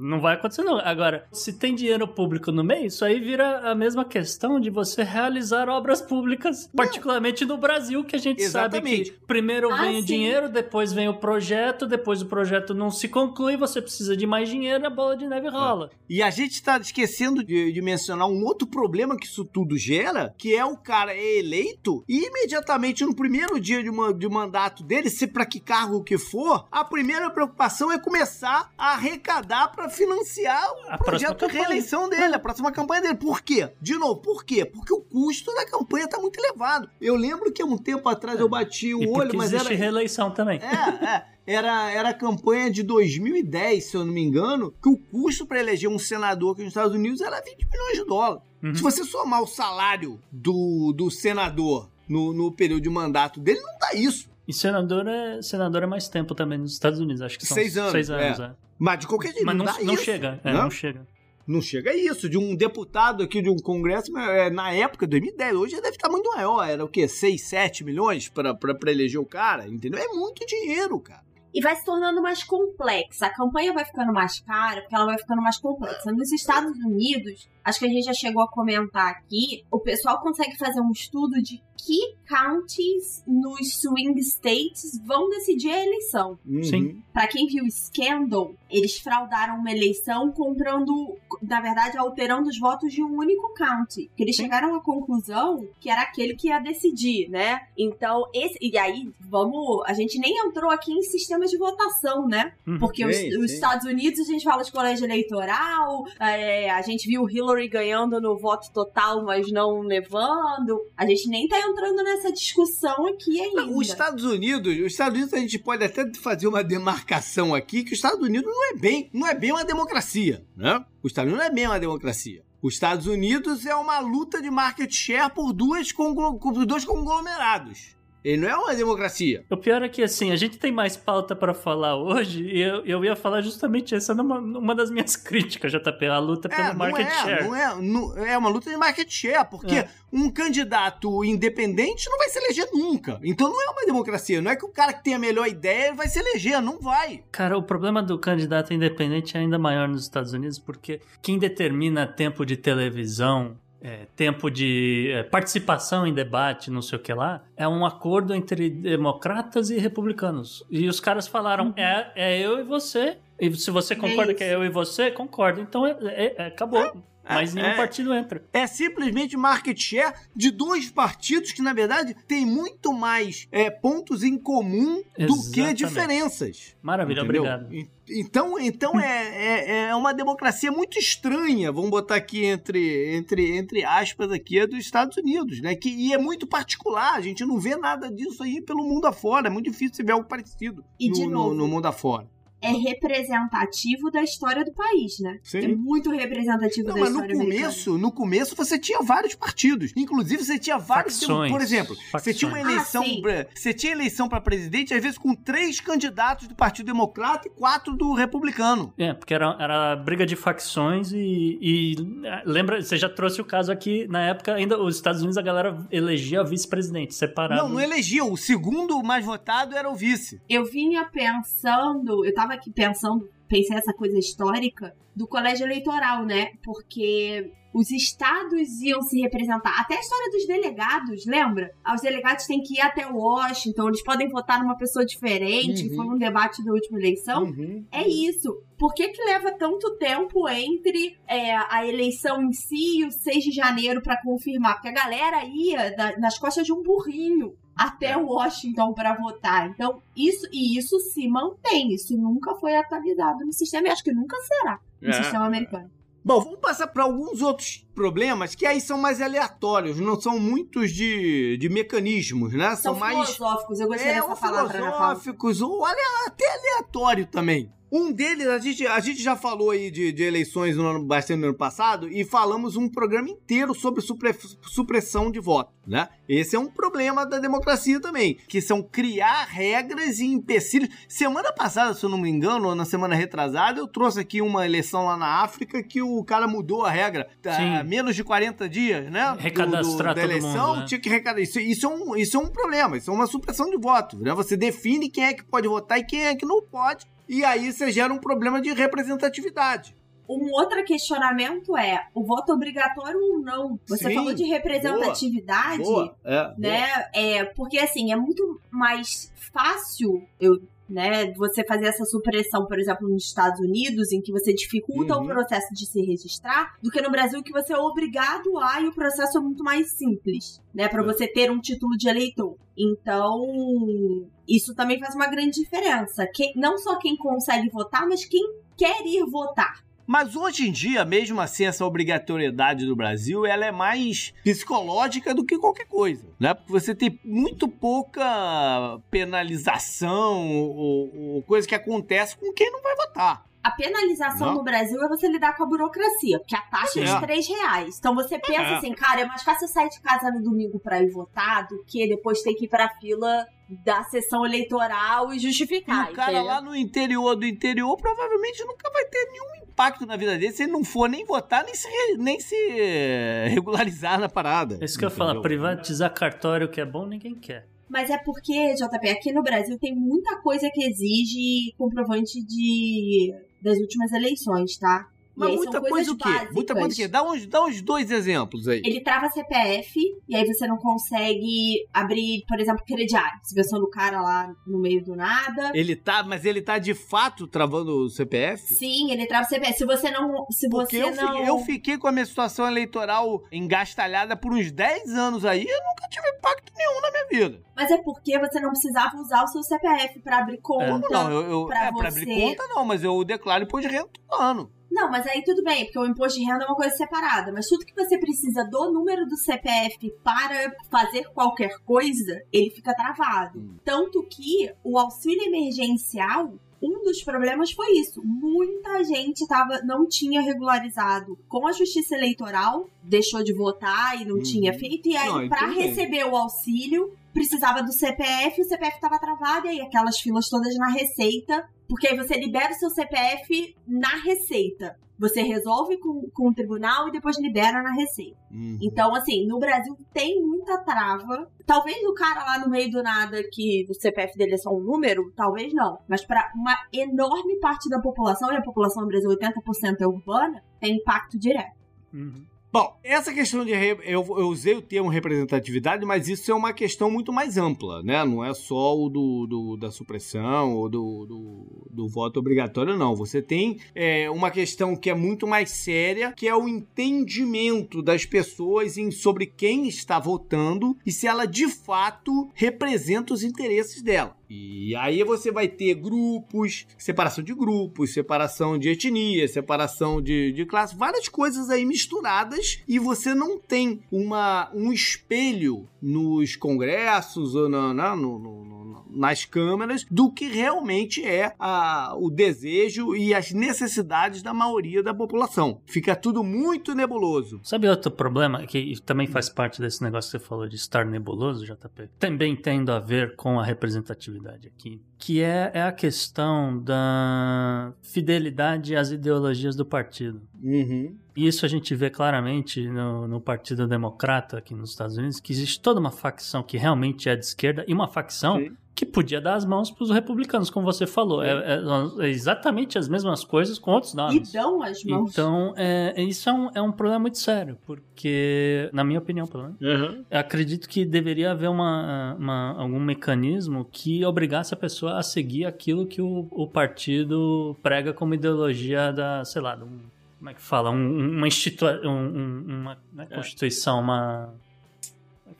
não vai acontecer não. Agora, se tem dinheiro público no meio, isso aí vira a mesma questão de você realizar obras públicas, não. particularmente no Brasil, que a gente Exatamente. sabe que primeiro ah, vem sim. o dinheiro, depois vem o projeto, depois o projeto não se conclui, você precisa de mais dinheiro e a bola de neve é. rola. E a gente tá esquecendo de, de mencionar um outro problema que isso tudo gera, que é o cara é eleito e imediatamente no primeiro dia de, uma, de mandato dele, se para que cargo que for, a primeira preocupação é começar a arrecadar para financiar o a projeto de reeleição dele, a próxima campanha dele. Por quê? De novo, por quê? Porque o custo da campanha tá muito elevado. Eu lembro que há um tempo atrás eu bati o e olho, mas existe era reeleição também. É, é. Era, era a campanha de 2010, se eu não me engano, que o custo para eleger um senador aqui nos Estados Unidos era 20 milhões de dólares. Uhum. Se você somar o salário do, do senador no, no período de mandato dele, não dá isso. E senador é, senador é mais tempo também nos Estados Unidos, acho que são seis anos. Seis anos, é. É. Mas de qualquer jeito, Mas não, não, não chega. É, não? não chega. Não chega a isso. De um deputado aqui de um congresso, é, na época, 2010, hoje deve estar muito maior. Era o quê? 6, 7 milhões para eleger o cara? Entendeu? É muito dinheiro, cara e vai se tornando mais complexa. A campanha vai ficando mais cara porque ela vai ficando mais complexa. Nos Estados Unidos, acho que a gente já chegou a comentar aqui, o pessoal consegue fazer um estudo de que counties nos swing states vão decidir a eleição. Uhum. Sim. Para quem viu Scandal, eles fraudaram uma eleição comprando, na verdade, alterando os votos de um único county. Que eles Sim. chegaram à conclusão que era aquele que ia decidir, né? Então, esse e aí, vamos, a gente nem entrou aqui em sistemas de votação, né? Uhum. Porque os, os, Estados Unidos a gente fala de colégio eleitoral, é, a gente viu Hillary ganhando no voto total, mas não levando. A gente nem tá entrando nessa discussão aqui ainda. Os Estados Unidos, os Estados Unidos a gente pode até fazer uma demarcação aqui que os Estados Unidos não é bem, não é bem uma democracia, né? Os Estados Unidos não é bem uma democracia. Os Estados Unidos é uma luta de market share por, duas por dois conglomerados. Ele não é uma democracia. O pior é que, assim, a gente tem mais pauta para falar hoje e eu, eu ia falar justamente essa numa, uma das minhas críticas, JP, a luta é, pelo market é, share. Não é, não, é uma luta de market share, porque é. um candidato independente não vai se eleger nunca. Então não é uma democracia. Não é que o cara que tem a melhor ideia vai se eleger, não vai. Cara, o problema do candidato independente é ainda maior nos Estados Unidos, porque quem determina tempo de televisão é, tempo de é, participação em debate, não sei o que lá, é um acordo entre democratas e republicanos. E os caras falaram: uhum. é, é eu e você. E se você concorda é que é eu e você, concordo. Então é, é, é acabou. Mas nenhum é, partido entra. É simplesmente market share de dois partidos que, na verdade, tem muito mais é, pontos em comum Exatamente. do que diferenças. Maravilha, entendeu? obrigado. Então, então é, é, é, uma democracia muito estranha, vamos botar aqui entre, entre, entre aspas aqui, é dos Estados Unidos, né? Que, e é muito particular, a gente não vê nada disso aí pelo mundo afora, é muito difícil ver algo parecido e no, novo, no, no mundo afora é representativo da história do país, né? Sim. É muito representativo Não, da mas história no começo, americana. no começo você tinha vários partidos. Inclusive você tinha vários, Facções. por exemplo, Facções. você tinha uma eleição, ah, pra, você tinha eleição para presidente às vezes com três candidatos do Partido Democrata e quatro do Republicano. É, porque era, era briga de facções e, e é, lembra, você já trouxe o caso aqui na época ainda os Estados Unidos a galera elegia vice-presidente separado. Não, não elegia. O segundo mais votado era o vice. Eu vinha pensando, eu tava aqui pensando pensei essa coisa histórica do colégio eleitoral, né? Porque os estados iam se representar. Até a história dos delegados, lembra? Os delegados têm que ir até Washington, eles podem votar numa pessoa diferente, uhum. foi um debate da última eleição. Uhum. É isso. Por que, que leva tanto tempo entre é, a eleição em si e o 6 de janeiro para confirmar? Porque a galera ia nas costas de um burrinho até Washington para votar. Então, isso e isso se mantém. Isso nunca foi atualizado no sistema e acho que nunca será no é. sistema americano. Bom, vamos passar para alguns outros problemas que aí são mais aleatórios, não são muitos de, de mecanismos, né? São, são mais filosóficos, eu gostei é, dessa ou palavra filosóficos, ou ale- até aleatório também. Um deles, a gente, a gente já falou aí de, de eleições no ano, bastante no ano passado e falamos um programa inteiro sobre supre- supressão de voto, né? Esse é um problema da democracia também, que são criar regras e empecilhos. Semana passada, se eu não me engano, ou na semana retrasada, eu trouxe aqui uma eleição lá na África que o cara mudou a regra. Tá, menos de 40 dias, né? do- Recadastrar da eleição, mundo, né? tinha que recadastrar. Isso, isso, é um, isso é um problema, isso é uma supressão de voto, né? Você define quem é que pode votar e quem é que não pode, e aí você gera um problema de representatividade. Um outro questionamento é o voto obrigatório ou não? Você Sim, falou de representatividade, Boa, é, né? É, porque assim, é muito mais fácil eu, né, você fazer essa supressão, por exemplo, nos Estados Unidos, em que você dificulta Uhum. o processo de se registrar, do que no Brasil que você é obrigado a e o processo é muito mais simples, né, para É. você ter um título de eleitor. Então, isso também faz uma grande diferença. Quem, não só quem consegue votar, mas quem quer ir votar. Mas hoje em dia, mesmo assim, essa obrigatoriedade do Brasil, ela é mais psicológica do que qualquer coisa, né? Porque você tem muito pouca penalização ou, ou coisa que acontece com quem não vai votar. A penalização Não. no Brasil é você lidar com a burocracia, porque a taxa é, É. de 3 reais. Então você pensa É. assim, cara, é mais fácil eu sair de casa no domingo pra ir votar do que depois ter que ir pra fila da sessão eleitoral e E justificar. o cara entendeu? lá no interior do interior provavelmente nunca vai ter nenhum impacto na vida dele se ele não for nem votar, nem se, nem se regularizar na parada. É isso que eu falo, Entendeu? privatizar cartório que é bom, ninguém quer. Mas é porque, JP, aqui no Brasil tem muita coisa que exige comprovante de das últimas eleições, tá? Mas muita coisa o quê? básicas. Muita coisa o quê? Dá uns, dá uns dois exemplos aí. Ele trava CPF e aí você não consegue abrir, por exemplo, crediário. Se pensou no cara lá no meio do nada. Ele tá, mas ele tá de fato travando o CPF? Sim, ele trava CPF. Se você não. Se Porque você eu, não. fiquei, eu fiquei com a minha situação eleitoral engastalhada por uns 10 anos aí e eu nunca tive impacto nenhum na minha vida. Mas é porque você não precisava usar o seu CPF pra abrir conta. Como não? Eu, eu, pra é, pra abrir você- conta não, mas eu declaro imposto de renda todo ano. Não, mas aí tudo bem, porque o imposto de renda é uma coisa separada. Mas tudo que você precisa do número do CPF para fazer qualquer coisa, ele fica travado. Hum. Tanto que o auxílio emergencial. Um dos problemas foi isso. Muita gente tava, não tinha regularizado com a justiça eleitoral, deixou de votar e não Uhum. tinha feito. E aí, para receber o auxílio, precisava do CPF, o CPF estava travado, e aí aquelas filas todas na Receita. Porque aí você libera o seu CPF na Receita. Você resolve com, com o tribunal e depois libera na Receita. Uhum. Então, assim, no Brasil tem muita trava. Talvez o cara lá no meio do nada, que o CPF dele é só um número, talvez não. Mas para uma enorme parte da população, e a população no Brasil 80% é urbana, tem impacto direto. Uhum. Bom, essa questão de. Eu, eu usei o termo representatividade, mas isso é uma questão muito mais ampla, né? Não é só o do, do- da supressão ou do, do, do voto obrigatório, não. Você tem é, uma questão que é muito mais séria, que é o entendimento das pessoas em, sobre quem está votando e se ela de fato representa os interesses dela. E aí você vai ter grupos, separação de grupos, separação de etnia, separação de, de classe, várias coisas aí misturadas e você não tem uma, um espelho nos congressos ou na- na- no- no- nas câmaras do que realmente é a- o desejo e as necessidades da maioria da população. Fica tudo muito nebuloso. Sabe outro problema que também faz parte desse negócio que você falou de estar nebuloso, JP? Também tendo a ver com a representatividade aqui, que é, é a questão da fidelidade às ideologias do partido. Uhum. E isso a gente vê claramente no, no Partido Democrata aqui nos Estados Unidos, que existe toda uma facção que realmente é de esquerda e uma facção Sim. Que podia dar as mãos para os republicanos, como você falou. É, é- é exatamente as mesmas coisas com outros E nomes. dão as mãos. Então, é, isso é um, é um problema muito sério, porque, na minha opinião, pelo menos, Uhum. eu acredito que deveria haver uma, uma- algum mecanismo que obrigasse a pessoa a seguir aquilo que o, o partido prega como ideologia da, sei lá, de um- como é que fala? Um- uma instituição, uma, não é constituição, uma...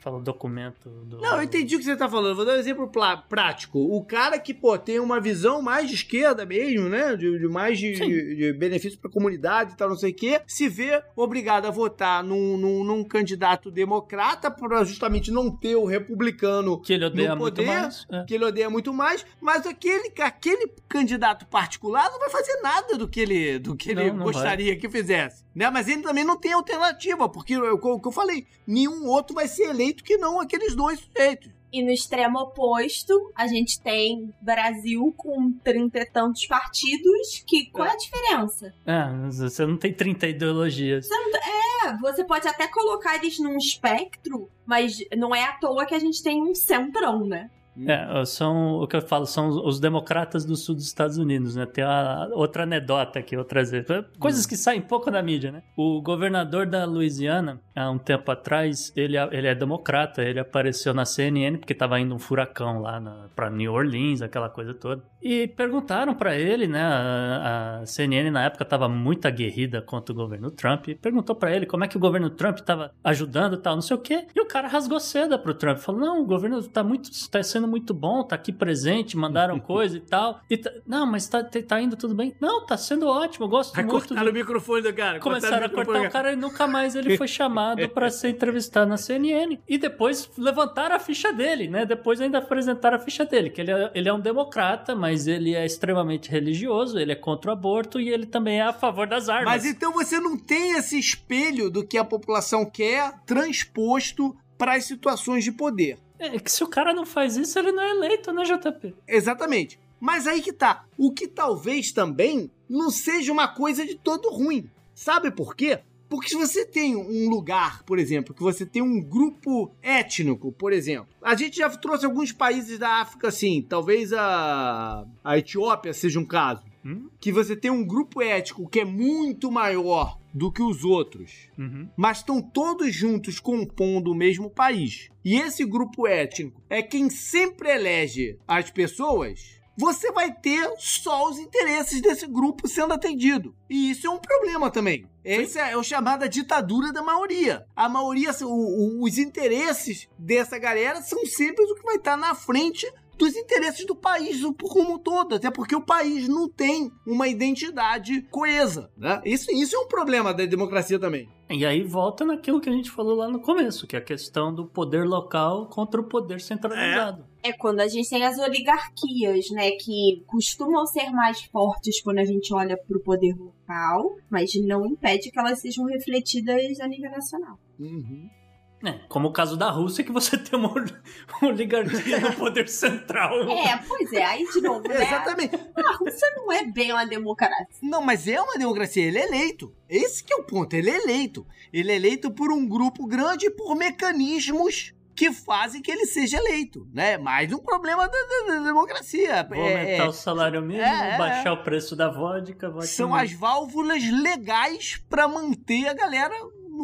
fala o documento do. Não, eu entendi o que você tá falando. Vou dar um exemplo prático. O cara que, pô, tem uma visão mais de esquerda mesmo, né? De, de mais de, de, de benefício pra comunidade e tal, não sei o quê, se vê obrigado a votar num, num, num candidato democrata pra justamente não ter o republicano Que ele odeia no muito poder, mais. é. que ele odeia muito mais, mas aquele, aquele candidato particular não vai fazer nada do que ele, do que ele Não, não gostaria que fizesse. Né? Mas ele também não tem alternativa, porque o que eu- o que eu falei, nenhum outro vai ser eleito que não aqueles dois sujeitos. E no extremo oposto, a gente tem Brasil com trinta e tantos partidos, que qual é a diferença? É, você não tem 30 ideologias. É, você pode até colocar eles num espectro, mas não é à toa que a gente tem um centrão, né? É, são o que eu falo, são os- democratas do sul dos Estados Unidos, né? Tem a, outra anedota aqui, outra vez. Coisas que saem pouco da mídia, né? O governador da Louisiana, há um tempo atrás, ele, ele é democrata, ele apareceu na CNN porque tava indo um furacão lá na, pra New Orleans, aquela coisa toda. E perguntaram pra ele, né? A, a CNN na época tava muito aguerrida contra o governo Trump, e perguntou pra ele como é que o governo Trump tava ajudando tal, não sei o quê. E o cara rasgou seda pro Trump, falou: não, o governo tá muito, tá sendo muito bom, tá aqui presente, mandaram coisa e tal. E tá- não, mas tá, tá indo tudo bem. Não, tá sendo ótimo, eu gosto Aí muito. cortaram do- o microfone do cara. Começaram a cortar o cara e nunca mais ele foi chamado pra ser entrevistado na CNN. E depois levantaram a ficha dele, né? Depois ainda apresentaram a ficha dele, que ele é, ele é um democrata, mas ele é extremamente religioso, ele é contra o aborto e ele também é a favor das armas. Mas então você não tem esse espelho do que a população quer transposto para as situações de poder. É que se o cara não faz isso, ele não é eleito, né, JP? Exatamente. Mas aí que tá. O que talvez também não seja uma coisa de todo ruim. Sabe por quê? Porque se você tem um lugar, por exemplo, que você tem um grupo étnico, por exemplo. A gente já trouxe alguns países da África assim, talvez a, a Etiópia seja um caso. Hum? Que você tem um grupo étnico que é muito maior do que os outros Uhum. mas estão todos juntos compondo o mesmo país. E esse grupo étnico é quem sempre elege as pessoas. Você vai ter só os interesses desse grupo sendo atendido. E isso é um problema também. Esse é o chamado ditadura da maioria. A maioria, o- o- os interesses dessa galera são sempre o que vai estar na frente dos interesses do país como um todo, até porque o país não tem uma identidade coesa, né? Isso, isso é um problema da democracia também. E aí volta naquilo que a gente falou lá no começo, que é a questão do poder local contra o poder centralizado. É quando a gente tem as oligarquias, né, que costumam ser mais fortes quando a gente olha para o poder local, mas não impede que elas sejam refletidas a nível nacional. É, como o caso da Rússia, que você tem uma ol- oligarquia no poder central. É, pois é, aí de novo, né? Exatamente. A Rússia não é bem uma democracia. Não, mas é uma democracia, ele é eleito. Esse que é o ponto, ele é eleito. Ele é eleito por um grupo grande e por mecanismos que fazem que ele seja eleito, né? Mais um problema da, da- da democracia. Vou É- aumentar é- o salário mínimo, é, é, baixar o preço da vodka. vodka são mínimo. as válvulas legais para manter a galera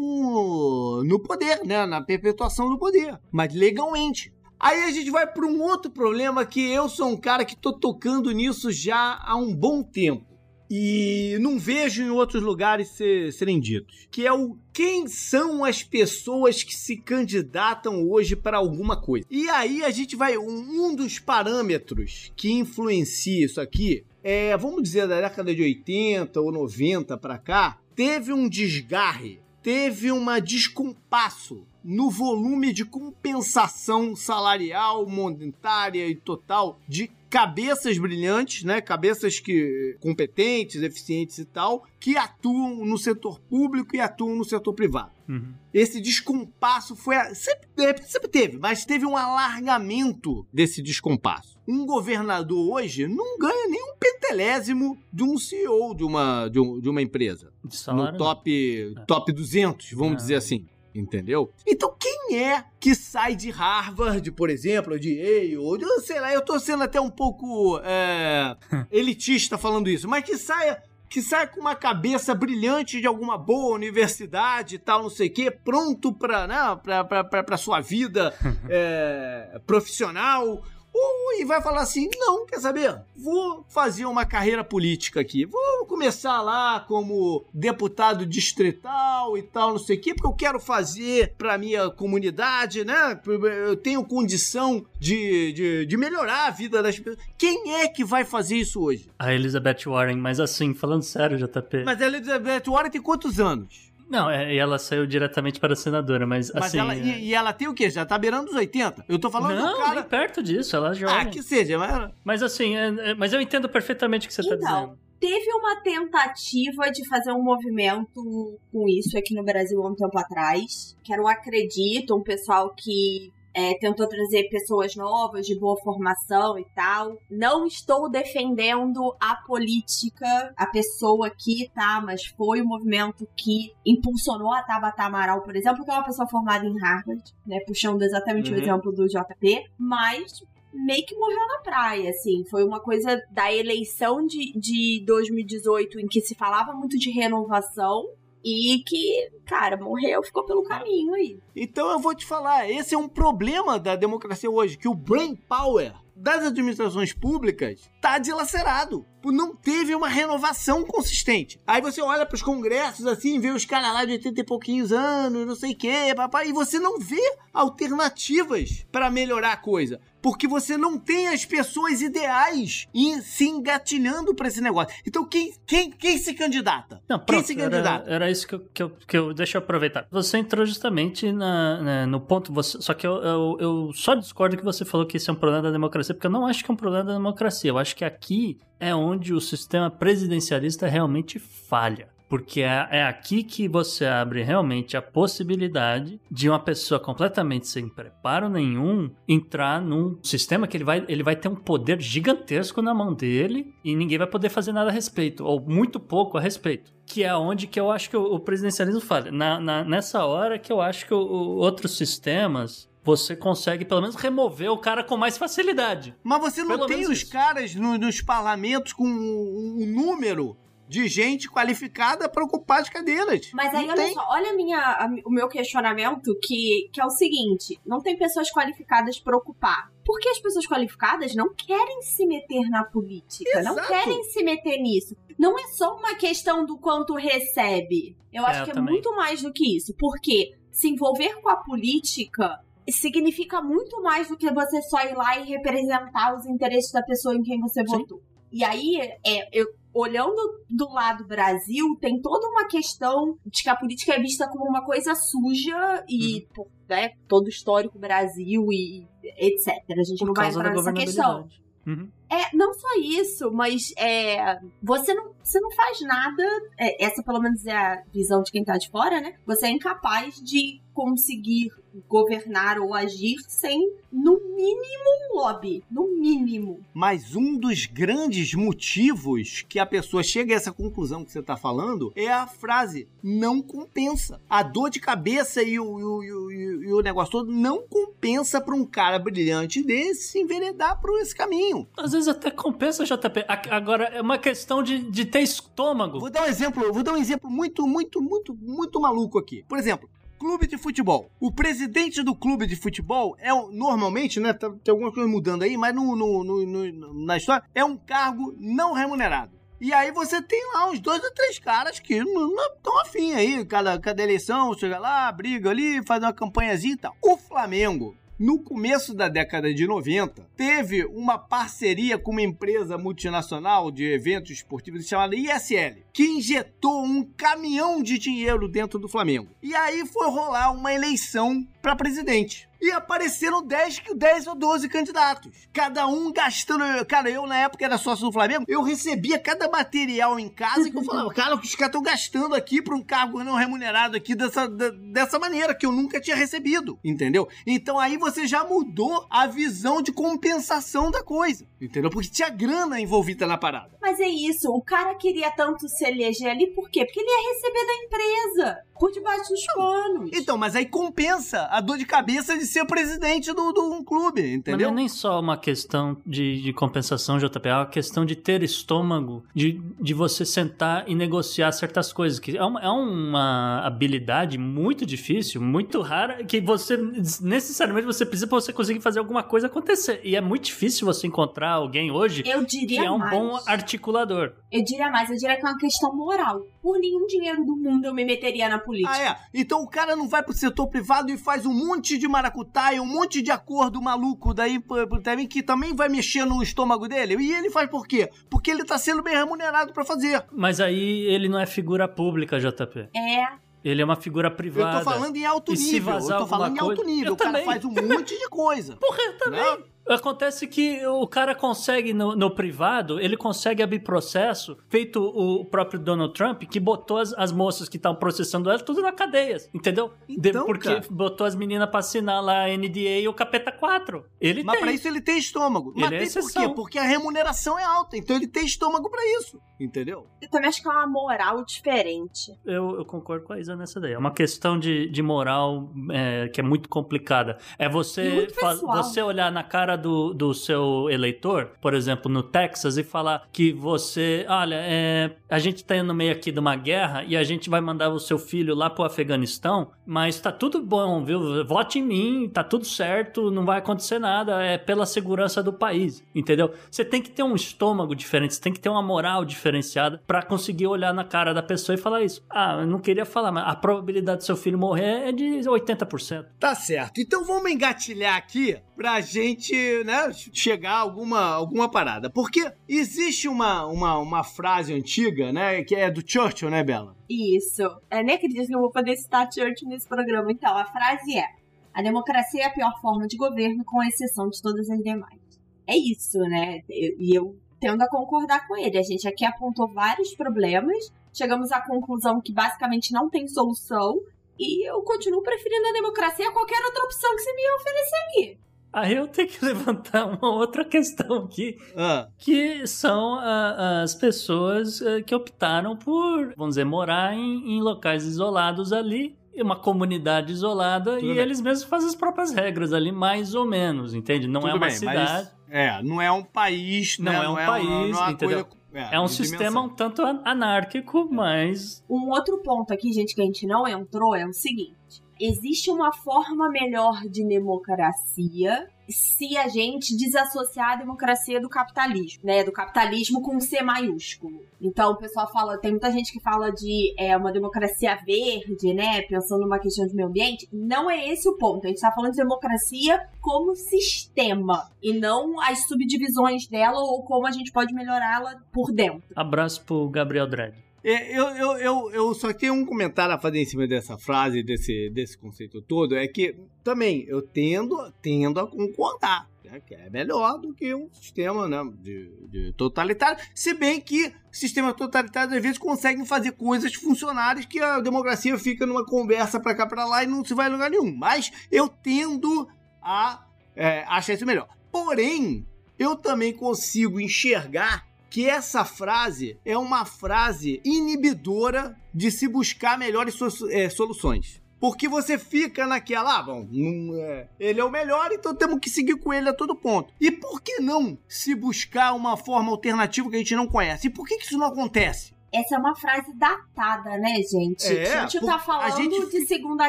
no, no poder, né? Na perpetuação do poder, mas legalmente. Aí a gente vai para um outro problema que eu sou um cara que tô tocando nisso já há um bom tempo. E não vejo em outros lugares ser- serem ditos. Que é o quem são as pessoas que se candidatam hoje para alguma coisa. E aí a gente vai. Um, um dos parâmetros que influencia isso aqui é, vamos dizer, da década de 80 ou 90 para cá, teve um desgarre, teve uma descompasso no volume de compensação salarial, monetária e total de cabeças brilhantes, né? Cabeças que competentes, eficientes e tal, que atuam no setor público e atuam no setor privado. Uhum. Esse descompasso foi. Sempre, sempre teve, mas teve um alargamento desse descompasso. Um governador hoje não ganha nem um pentelésimo de um CEO de uma, de, um- de uma empresa. De salário, no top, top 200, vamos Ah. dizer assim. Entendeu? Então, quem é que sai de Harvard, por exemplo, ou de Yale, ou de, sei lá, eu tô sendo até um pouco é, elitista falando isso, mas que saia que sai com uma cabeça brilhante de alguma boa universidade e tal, não sei o quê, pronto pra, né, pra, pra, pra, pra sua vida é, profissional, Ou, e vai falar assim: não, quer saber? Vou fazer uma carreira política aqui. Vou começar lá como deputado distrital e tal, não sei o quê, porque eu quero fazer pra minha comunidade, né? Eu tenho condição de, de, de melhorar a vida das pessoas. Quem é que vai fazer isso hoje? A Elizabeth Warren, mas assim, falando sério, JP. Mas a Elizabeth Warren tem quantos anos? Não, é, e ela saiu diretamente para senadora, mas, Mas assim... ela, é- e, e ela tem o quê? Já tá beirando os 80. Eu tô falando não, do cara. nem perto disso, ela é jovem. Ah, que seja, mas. Mas assim, é- é- mas eu entendo perfeitamente o que você tá Então, dizendo. Teve uma tentativa de fazer um movimento com isso aqui no Brasil há um tempo atrás, que era o Acredito, um pessoal que é, tentou trazer pessoas novas, de boa formação e tal. Não estou defendendo a política, a pessoa aqui, tá? Mas foi o movimento que impulsionou a Tabata Amaral, por exemplo, que é uma pessoa formada em Harvard, né? Puxando exatamente o Uhum. exemplo do JP. Mas meio que morreu na praia, assim. Foi uma coisa da eleição de, de 2018 em que se falava muito de renovação e que, cara, morreu, ficou pelo caminho aí. Então eu vou te falar, esse é um problema da democracia hoje, que o brain power das administrações públicas tá dilacerado. Não teve uma renovação consistente. Aí você olha pros congressos assim, vê os caras lá de 80 e pouquinhos anos, não sei o quê, papai, e você não vê alternativas para melhorar a coisa. Porque você não tem as pessoas ideais e se engatilhando para esse negócio. Então quem, quem, quem se candidata? Não, quem pronto, se era, candidata? era isso que eu, que, eu, que eu. Deixa eu aproveitar. Você entrou justamente na, na- no ponto. Você, só que eu, eu, eu só discordo que você falou que isso é um problema da democracia, porque eu não acho que é um problema da democracia. Eu acho que aqui é onde o sistema presidencialista realmente falha. Porque é, é aqui que você abre realmente a possibilidade de uma pessoa completamente sem preparo nenhum entrar num sistema que ele vai, ele vai ter um poder gigantesco na mão dele e ninguém vai poder fazer nada a respeito, ou muito pouco a respeito. Que é onde que eu acho que o, o presidencialismo falha. Na, na- nessa hora que eu acho que o- o- outros sistemas você consegue pelo menos remover o cara com mais facilidade. Mas você não Pelo tem os isso. caras no- nos parlamentos com um, um número de gente qualificada para ocupar as cadeiras. Mas aí, não olha tem. só, olha a minha, a- o meu questionamento, que, que é o seguinte: não tem pessoas qualificadas para ocupar. Porque as pessoas qualificadas não querem se meter na política, não Exato. querem se meter nisso. Não é só uma questão do quanto recebe. Eu acho É, que é também. muito mais do que isso. Porque se envolver com a política significa muito mais do que você só ir lá e representar os interesses da pessoa em quem você Sim. votou. E aí, é, eu, olhando do lado Brasil, tem toda uma questão de que a política é vista como uma coisa suja e, Uhum. pô, né, todo o histórico Brasil e etc. A gente Por não vai entrar nessa questão. Uhum. É, não só isso, mas é, você, não, você não faz nada. é, essa, pelo menos, é a visão de quem tá de fora, né? Você é incapaz de conseguir governar ou agir sem, no mínimo, um lobby. No mínimo. Mas um dos grandes motivos que a pessoa chega a essa conclusão que você está falando é a frase não compensa. A dor de cabeça e o, e o, e o- e o- negócio todo não compensa para um cara brilhante desse se enveredar por esse caminho. Às vezes até compensa, JP. Agora, é uma questão de, de ter estômago. Vou dar um exemplo, vou dar um exemplo muito, muito, muito, muito maluco aqui. Por exemplo, clube de futebol. O presidente do clube de futebol é normalmente, né? tá- Tem algumas coisas mudando aí, mas no- no- no- na história é um cargo não remunerado. E aí você tem lá uns dois ou três caras que não estão afim aí. Cada, cada eleição chega lá, briga ali, faz uma campanhazinha e tal. O Flamengo, no começo da década de 90, teve uma parceria com uma empresa multinacional de eventos esportivos chamada ISL, que injetou um caminhão de dinheiro dentro do Flamengo. E aí foi rolar uma eleição para presidente. E apareceram 10, que- 10 ou 12 candidatos. Cada um gastando. Cara, eu na época era sócio do Flamengo, eu recebia cada material em casa que eu falava, cara, o que os caras estão gastando aqui para um cargo não remunerado aqui dessa, da- dessa maneira, que eu nunca tinha recebido. Entendeu? Então aí você já mudou a visão de compensação da coisa. Entendeu? Porque tinha grana envolvida na parada. Mas é isso, o cara queria tanto se eleger ali, por quê? Porque ele ia receber da empresa, por debaixo dos panos. Então, mas aí compensa a dor de cabeça de ser presidente do, do um clube, Mas entendeu? não é nem só uma questão de, de compensação, JP, é uma questão de ter estômago, de, de você sentar e negociar certas coisas. Que é, uma, é uma habilidade muito difícil, muito rara, que você necessariamente você precisa pra você conseguir fazer alguma coisa acontecer. E é muito difícil você encontrar alguém hoje Eu que é um mais. bom articulador. Eu diria mais, eu diria que é uma questão moral. Por nenhum dinheiro do mundo eu me meteria na política. Ah, é? Então o cara não vai pro setor privado e faz um monte de maracutaia, um monte de acordo maluco daí também, que também vai mexer no estômago dele. E ele faz por quê? Porque ele tá sendo bem remunerado pra fazer. Mas aí ele não é figura pública, JP. É, Ele é uma figura Eu privada. tô falando em alto E se nível. vazar Eu tô falando em alguma alto coisa- nível. Eu o cara também. faz um monte de coisa. Porra, eu também. Né? Acontece que o cara consegue, no, no privado, ele consegue abrir processo, feito o próprio Donald Trump, que botou as, as moças que estavam processando ela tudo na cadeia, entendeu? De- Então, porque cara. botou as meninas pra assinar lá a NDA e o Capeta 4. Ele Mas tem. pra isso ele tem estômago. Mas Ele é tem por quê? Porque a remuneração é alta. Então ele tem estômago pra isso. Entendeu? eu também acho que é uma moral diferente. Eu, eu concordo com a Isa nessa daí. É uma questão de, de moral é, que é muito complicada. É você, você olhar na cara do, do seu eleitor, por exemplo, no Texas, e falar que você, olha, é, a gente tá no meio aqui de uma guerra e a gente vai mandar o seu filho lá pro Afeganistão, mas tá tudo bom, viu? Vote em mim, tá tudo certo, não vai acontecer nada, é pela segurança do país, entendeu? Você tem que ter um estômago diferente, você tem que ter uma moral diferenciada pra conseguir olhar na cara da pessoa e falar isso. Ah, eu não queria falar, mas a probabilidade do seu filho morrer é de 80%. Tá certo. Então vamos engatilhar aqui pra gente, né, chegar a alguma, alguma parada. Porque existe uma, uma, uma frase antiga, né, que é do Churchill, né, Bela? Isso. É, nem acredito que eu vou poder citar Churchill nesse programa. Então, a frase é: A democracia é a pior forma de governo, com exceção de todas as demais. É isso, né? Eu- E eu tendo a concordar com ele. A gente aqui apontou vários problemas, chegamos à conclusão que basicamente não tem solução. E eu continuo preferindo a democracia a qualquer outra opção que você me oferecer aqui. Aí eu tenho que levantar uma outra questão aqui, Ah, que são ah, as pessoas ah, que optaram por, vamos dizer, morar em, em locais isolados ali, uma comunidade isolada, Tudo e bem. eles mesmos fazem as próprias regras ali, mais ou menos, entende? Não é tudo uma bem, cidade. Mas, é, não é um país, Não né? é um país, uma entendeu? coisa- É um de sistema dimensão. um tanto an- anárquico, mas Um outro ponto aqui, gente, que a gente não entrou é o seguinte: existe uma forma melhor de democracia se a gente desassociar a democracia do capitalismo, né? Do capitalismo com C maiúsculo. Então o pessoal fala, tem muita gente que fala de é, uma democracia verde, né? Pensando numa questão de meio ambiente. Não é esse o ponto. A gente tá falando de democracia como sistema e não as subdivisões dela ou como a gente pode melhorá-la por dentro. abraço pro Gabriel Dredd. É, eu, eu, eu, eu só tenho um comentário a fazer em cima dessa frase, desse, desse conceito todo, é que também eu tendo, tendo a concordar, né, que é melhor do que um sistema né, de, de totalitário, se bem que sistemas totalitários às vezes conseguem fazer coisas funcionárias que a democracia fica numa conversa pra cá pra lá e não se vai a lugar nenhum. Mas eu tendo a é, achar isso melhor. Porém, eu também consigo enxergar que essa frase é uma frase inibidora de se buscar melhores so- é, soluções. Porque você fica naquela, ah, bom, é- ele é o melhor, então temos que seguir com ele a todo ponto. E por que não se buscar uma forma alternativa que a gente não conhece? E por que, que isso não acontece? Essa é uma frase datada, né, gente? É, a gente por- tá falando gente de Segunda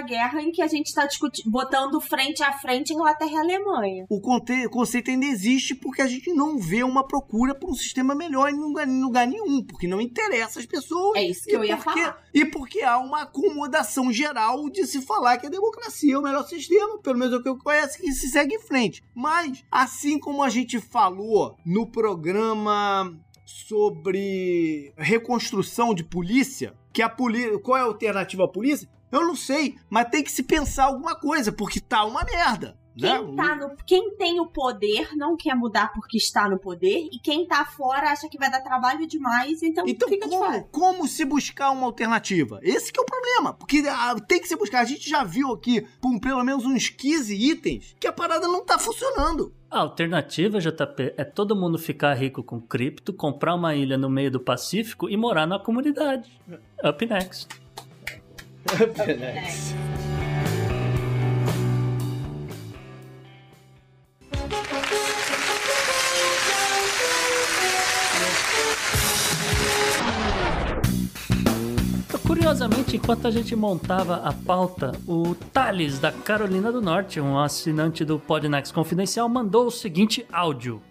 Guerra em que a gente tá discutindo, botando frente a frente Inglaterra e Alemanha. O conceito ainda existe porque a gente não vê uma procura por um sistema melhor em lugar, em lugar nenhum, porque não interessa as pessoas. É isso que eu ia porque, falar. E porque há uma acomodação geral de se falar que a democracia é o melhor sistema, pelo menos é o que eu conheço, e se segue em frente. Mas, assim como a gente falou no programa sobre reconstrução de polícia, que a polícia. Qual é a alternativa à polícia? Eu não sei, mas tem que se pensar alguma coisa, porque tá uma merda. né? Quem, tá no, quem tem o poder não quer mudar porque está no poder, e quem tá fora acha que vai dar trabalho demais, então, Então, fica de fora. como, como se buscar uma alternativa? Esse que é o problema. Porque ah, tem que se buscar. A gente já viu aqui, por pelo menos uns 15 itens, que a parada não tá funcionando. A alternativa, JP, é todo mundo ficar rico com cripto, comprar uma ilha no meio do Pacífico e morar na comunidade. Up next. Curiosamente, enquanto a gente montava a pauta, o Thales, da Carolina do Norte, um assinante do Podnext Confidencial, mandou o seguinte áudio.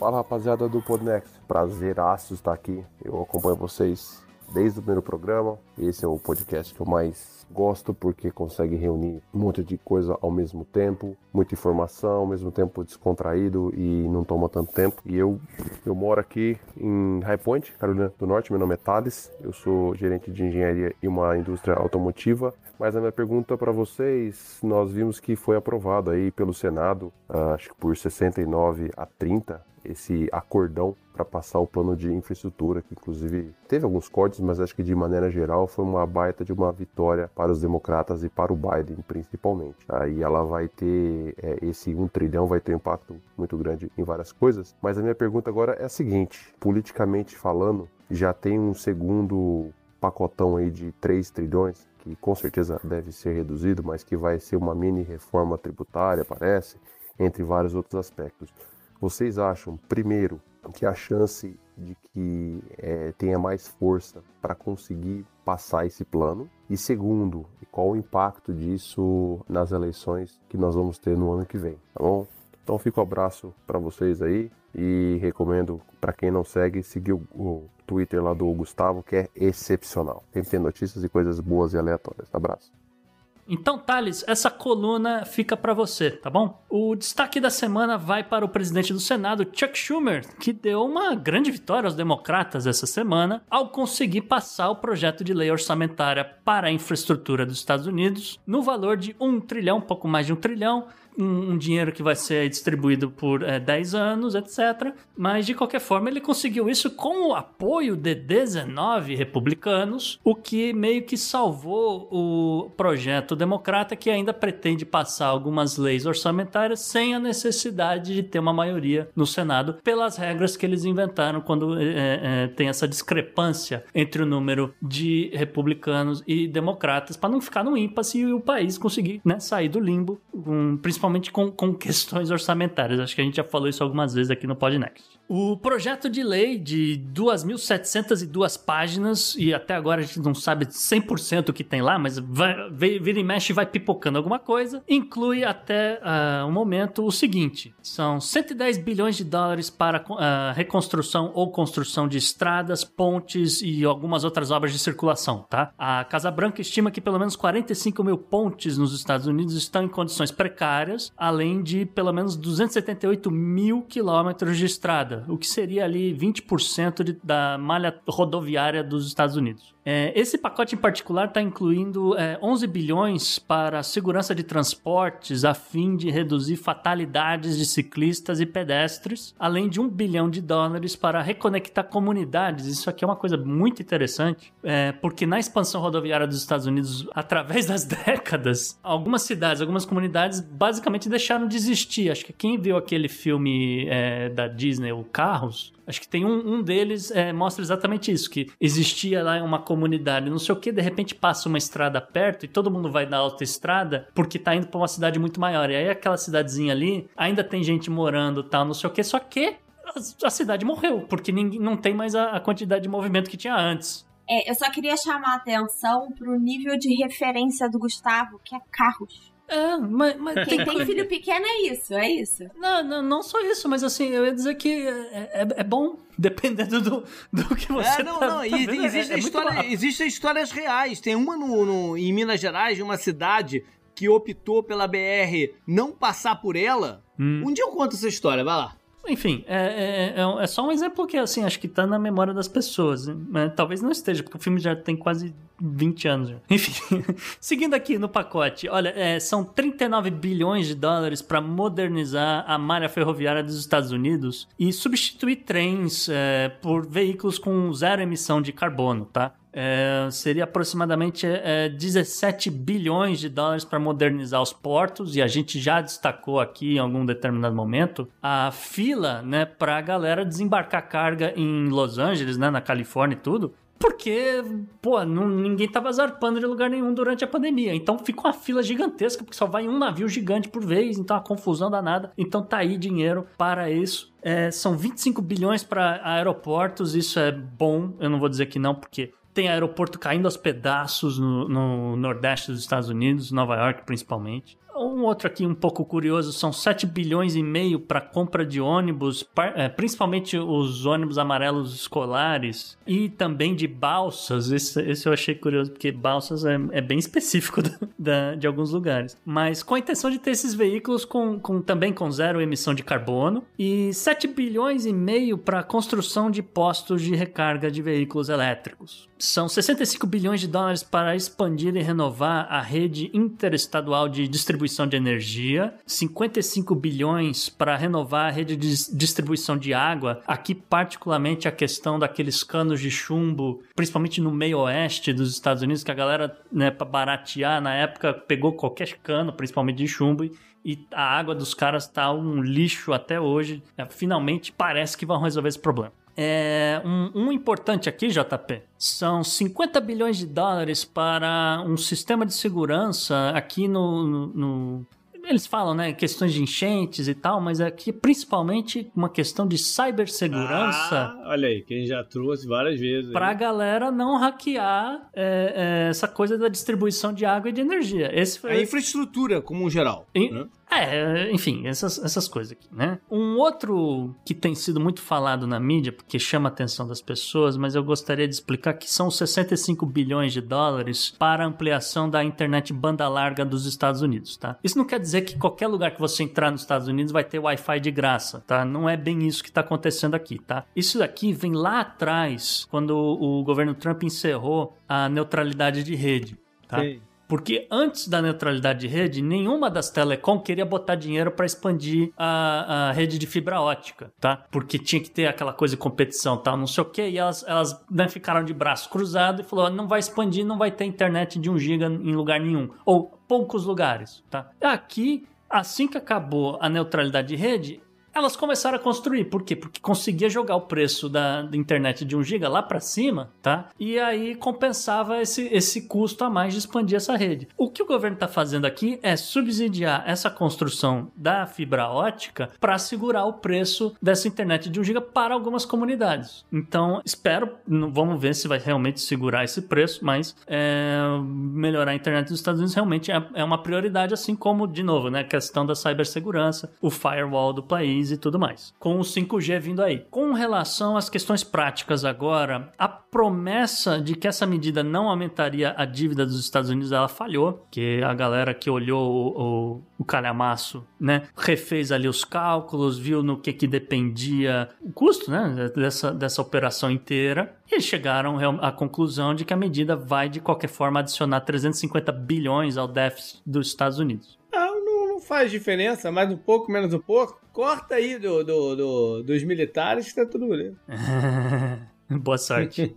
Fala rapaziada do Podnext, prazeraço estar aqui. Eu acompanho vocês desde o primeiro programa. Esse é o podcast que eu mais gosto porque consegue reunir um monte de coisa ao mesmo tempo, muita informação, ao mesmo tempo descontraído e não toma tanto tempo. E eu, eu moro aqui em High Point, Carolina do Norte. Meu nome é Thales, eu sou gerente de engenharia e uma indústria automotiva. Mas a minha pergunta para vocês, nós vimos que foi aprovado aí pelo Senado, uh, acho que por 69 a 30, esse acordão para passar o plano de infraestrutura, que inclusive teve alguns cortes, mas acho que de maneira geral foi uma baita de uma vitória para os democratas e para o Biden principalmente. Aí ela vai ter é, esse um trilhão vai ter um impacto muito grande em várias coisas. Mas a minha pergunta agora é a seguinte: politicamente falando, já tem um segundo pacotão aí de 3 trilhões que com certeza deve ser reduzido, mas que vai ser uma mini reforma tributária, parece, entre vários outros aspectos. Vocês acham, primeiro, que a chance de que é, tenha mais força para conseguir passar esse plano? E segundo, qual o impacto disso nas eleições que nós vamos ter no ano que vem, tá bom? Então fica um abraço para vocês aí e recomendo para quem não segue seguir o, o, Twitter lá do Gustavo, que é excepcional. Sempre tem notícias e coisas boas e aleatórias. Abraço. Então, Thales, essa coluna fica para você, tá bom? O destaque da semana vai para o presidente do Senado, Chuck Schumer, que deu uma grande vitória aos democratas essa semana ao conseguir passar o projeto de lei orçamentária para a infraestrutura dos Estados Unidos no valor de um trilhão, pouco mais de um trilhão, um, um dinheiro que vai ser distribuído por é, 10 anos, etc. Mas, de qualquer forma, ele conseguiu isso com o apoio de 19 republicanos, o que meio que salvou o projeto democrata que ainda pretende passar algumas leis orçamentárias sem a necessidade de ter uma maioria no Senado, pelas regras que eles inventaram quando é, é, tem essa discrepância entre o número de republicanos e democratas, para não ficar no ímpasse e o país conseguir né, sair do limbo, um, principalmente principalmente com, com questões orçamentárias. Acho que a gente já falou isso algumas vezes aqui no Podnext. O projeto de lei de 2.702 páginas, e até agora a gente não sabe 100% o que tem lá, mas vai, vira e mexe vai pipocando alguma coisa, inclui até uh, o momento o seguinte: são 110 bilhões de dólares para uh, reconstrução ou construção de estradas, pontes e algumas outras obras de circulação, tá? A Casa Branca estima que pelo menos 45 mil pontes nos Estados Unidos estão em condições precárias, além de pelo menos 278 mil quilômetros de estrada o que seria ali 20% de, da malha rodoviária dos Estados Unidos. É, esse pacote em particular está incluindo é, 11 bilhões para segurança de transportes a fim de reduzir fatalidades de ciclistas e pedestres, além de um bilhão de dólares para reconectar comunidades. Isso aqui é uma coisa muito interessante, é, porque na expansão rodoviária dos Estados Unidos, através das décadas, algumas cidades, algumas comunidades basicamente deixaram de existir. Acho que quem viu aquele filme é, da Disney, o Carros, Acho que tem um, um deles é, mostra exatamente isso, que existia lá uma comunidade, não sei o que, de repente passa uma estrada perto e todo mundo vai na autoestrada porque tá indo para uma cidade muito maior. E aí aquela cidadezinha ali ainda tem gente morando, tal, não sei o que, só que a, cidade morreu, porque ninguém, não tem mais a, a quantidade de movimento que tinha antes. É, eu só queria chamar a atenção pro nível de referência do Gustavo, que é carros. É, mas. mas Quem tem filho pequeno é isso, é isso. Não, não, não só isso, mas assim, eu ia dizer que é, é, é bom, dependendo do, do que você. É, não, tá, não. Tá e, existem, é, é história, existem histórias reais. Tem uma no, no, em Minas Gerais, de uma cidade que optou pela BR não passar por ela. Hum. Um dia eu conto essa história, vai lá. Enfim, é, é, é, é, só um exemplo que, assim, acho que tá na memória das pessoas. Né? Talvez não esteja, porque o filme já tem quase 20 anos. Enfim, seguindo aqui no pacote, olha, é, são 39 bilhões de dólares para modernizar a malha ferroviária dos Estados Unidos e substituir trens é, por veículos com zero emissão de carbono, tá? É, seria aproximadamente é, 17 bilhões de dólares para modernizar os portos, e a gente já destacou aqui em algum determinado momento a fila né, para a galera desembarcar carga em Los Angeles, né, na Califórnia e tudo. Porque, pô, não, ninguém tava zarpando de lugar nenhum durante a pandemia. Então fica uma fila gigantesca, porque só vai um navio gigante por vez, então a confusão danada. Então tá aí dinheiro para isso. É, são 25 bilhões para aeroportos, isso é bom, eu não vou dizer que não, porque tem aeroporto caindo aos pedaços no, no Nordeste dos Estados Unidos, Nova York principalmente. Um outro aqui um pouco curioso, são 7 bilhões e meio para compra de ônibus, é, principalmente os ônibus amarelos escolares e também de balsas. Esse, esse eu achei curioso, porque balsas é, é bem específico da, de alguns lugares. Mas com a intenção de ter esses veículos com, com também com zero emissão de carbono e 7 bilhões e meio para construção de postos de recarga de veículos elétricos. São 65 bilhões de dólares para expandir e renovar a rede interestadual de distribuição distribuição de energia, 55 bilhões para renovar a rede de distribuição de água, aqui particularmente a questão daqueles canos de chumbo, principalmente no meio oeste dos Estados Unidos, que a galera, né, para baratear na época, pegou qualquer cano, principalmente de chumbo, e a água dos caras tá um lixo até hoje. Finalmente parece que vão resolver esse problema. É, um, um, importante aqui, JP, são 50 bilhões de dólares para um sistema de segurança aqui no, no, no eles falam, né, questões de enchentes e tal, mas aqui principalmente uma questão de cibersegurança. Ah, olha aí, quem já trouxe várias vezes. Pra galera não hackear é, é, essa coisa da distribuição de água e de energia. Esse foi... A infraestrutura como um geral. E, né? É, enfim, essas, essas coisas aqui, né? Um outro que tem sido muito falado na mídia, porque chama a atenção das pessoas, mas eu gostaria de explicar que são 65 bilhões de dólares para ampliação da internet banda larga dos Estados Unidos, tá? Isso não quer dizer que qualquer lugar que você entrar nos Estados Unidos vai ter Wi-Fi de graça, tá? Não é bem isso que está acontecendo aqui, tá? Isso daqui vem lá atrás, quando o governo Trump encerrou a neutralidade de rede, tá? Sim. Porque antes da neutralidade de rede, nenhuma das telecom queria botar dinheiro para expandir a, a, rede de fibra ótica, tá? Porque tinha que ter aquela coisa de competição, tal, não sei o quê, e elas, elas né, ficaram de braço cruzado e falou: não vai expandir, não vai ter internet de 1 giga em lugar nenhum. Ou poucos lugares, tá? Aqui, assim que acabou a neutralidade de rede, elas começaram a construir. Por quê? Porque conseguia jogar o preço da, da internet de 1 GB lá para cima, tá? E aí compensava esse, esse custo a mais de expandir essa rede. O que o governo está fazendo aqui é subsidiar essa construção da fibra ótica para segurar o preço dessa internet de 1 GB para algumas comunidades. Então, espero, vamos ver se vai realmente segurar esse preço, mas é, melhorar a internet dos Estados Unidos realmente é, é uma prioridade, assim como, de novo, né, a questão da cibersegurança, o firewall do país e tudo mais. Com o 5G vindo aí. Com relação às questões práticas agora, a promessa de que essa medida não aumentaria a dívida dos Estados Unidos, ela falhou, que a galera que olhou o, o, o calhamaço, né, refez ali os cálculos, viu no que que dependia o custo, né, dessa, dessa operação inteira, e eles chegaram à conclusão de que a medida vai, de qualquer forma, adicionar 350 bilhões ao déficit dos Estados Unidos. Faz diferença, mais um pouco, menos um pouco. Corta aí do, do, do dos militares que tá tudo beleza. Boa sorte.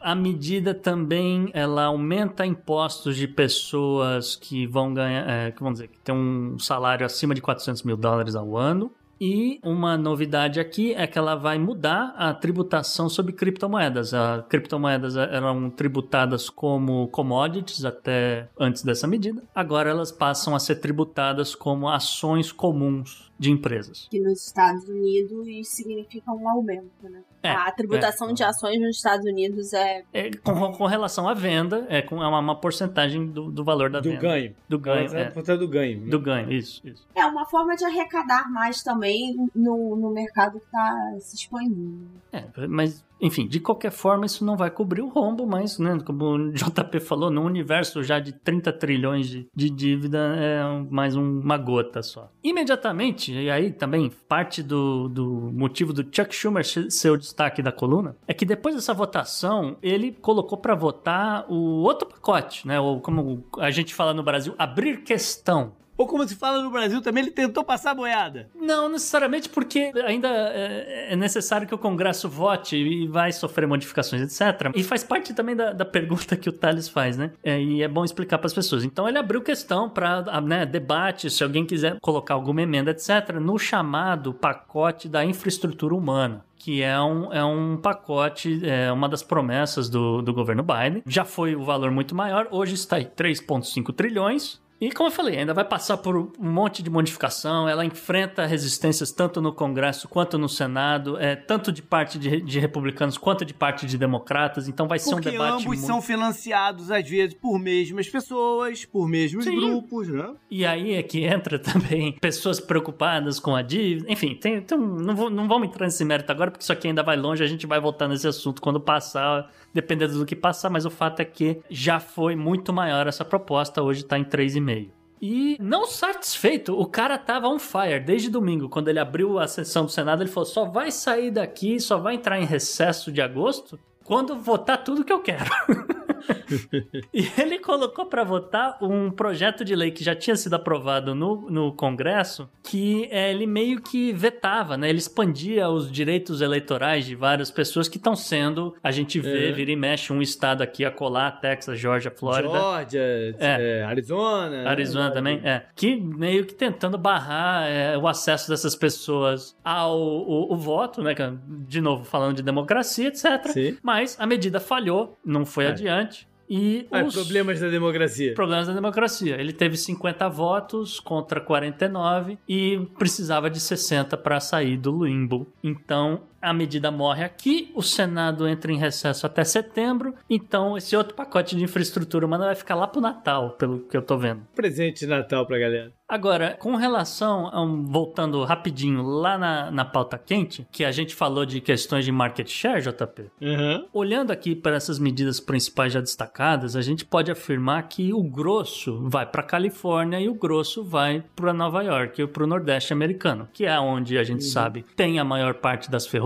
a medida também ela aumenta impostos de pessoas que vão ganhar, é, que vamos dizer, que tem um salário acima de 400 mil dólares ao ano. E uma novidade aqui é que ela vai mudar a tributação sobre criptomoedas. As criptomoedas eram tributadas como commodities até antes dessa medida. Agora elas passam a ser tributadas como ações comuns de empresas. Que nos Estados Unidos significa um aumento, né? É, a tributação é. de ações nos Estados Unidos é. é com, com, relação à venda, é, com, é uma, uma porcentagem do, do, valor da do venda. Ganho. Do ganho. É, é. do ganho. Do ganho, isso, isso. É uma forma de arrecadar mais também no, no mercado que está se expandindo. É, mas enfim, de qualquer forma, isso não vai cobrir o rombo, mas, né, como o JP falou, no universo já de 30 trilhões de, de dívida é mais um, uma gota só. Imediatamente, e aí também parte do, do motivo do Chuck Schumer ser o destaque da coluna, é que depois dessa votação, ele colocou para votar o outro pacote, né, ou como a gente fala no Brasil, abrir questão. Ou como se fala no Brasil também, ele tentou passar a boiada. Não necessariamente porque ainda é, é necessário que o Congresso vote e vai sofrer modificações, etc. E faz parte também da, da pergunta que o Thales faz, né? É, e é bom explicar para as pessoas. Então ele abriu questão para né, debate, se alguém quiser colocar alguma emenda, etc., no chamado pacote da infraestrutura humana que é um, é um pacote, é uma das promessas do, do governo Biden. Já foi o valor muito maior, hoje está em 3,5 trilhões E como eu falei, ainda vai passar por um monte de modificação. Ela enfrenta resistências tanto no Congresso quanto no Senado, é, tanto de parte de, de republicanos quanto de parte de democratas. Então vai ser Porque um debate. ambos muito... são financiados, às vezes, por mesmas pessoas, por mesmos Sim. grupos, né? E aí é que entra também pessoas preocupadas com a dívida. Enfim, tem, tem um- não, vou, não vamos entrar nesse mérito agora, porque isso aqui ainda vai longe. A gente vai voltar nesse assunto quando passar, dependendo do que passar. Mas o fato é que já foi muito maior essa proposta. Hoje tá em 3,5. E não satisfeito, o cara tava on fire desde domingo. Quando ele abriu a sessão do Senado, ele falou: só vai sair daqui, só vai entrar em recesso de agosto quando votar tudo que eu quero. E ele colocou para votar um projeto de lei que já tinha sido aprovado no, no Congresso, que eh, ele meio que vetava, né? Ele expandia os direitos eleitorais de várias pessoas que estão sendo, a gente vê, É. vira e mexe, um estado aqui a colar, Texas, Georgia, Flórida. Georgia, é, Arizona. né? Arizona também, é. Que meio que tentando barrar é, o acesso dessas pessoas ao o, o voto, né? é, De novo, falando de democracia, etc. Sim. Mas a medida falhou, não foi É. adiante. E Ah, os problemas da democracia. problemas da democracia. Ele teve 50 votos contra 49 e precisava de 60 para sair do limbo. Então a medida morre aqui, o Senado entra em recesso até setembro. Então esse outro pacote de infraestrutura humana vai ficar lá pro Natal, pelo que eu tô vendo. Presente de Natal pra galera. Agora, com relação a um, voltando rapidinho lá na, na pauta quente, que a gente falou de questões de market share, JP. Uhum. Olhando aqui para essas medidas principais já destacadas, a gente pode afirmar que o grosso vai para Califórnia e o grosso vai para Nova York e para o Nordeste americano, que é onde a gente sabe tem a maior parte das ferrovias.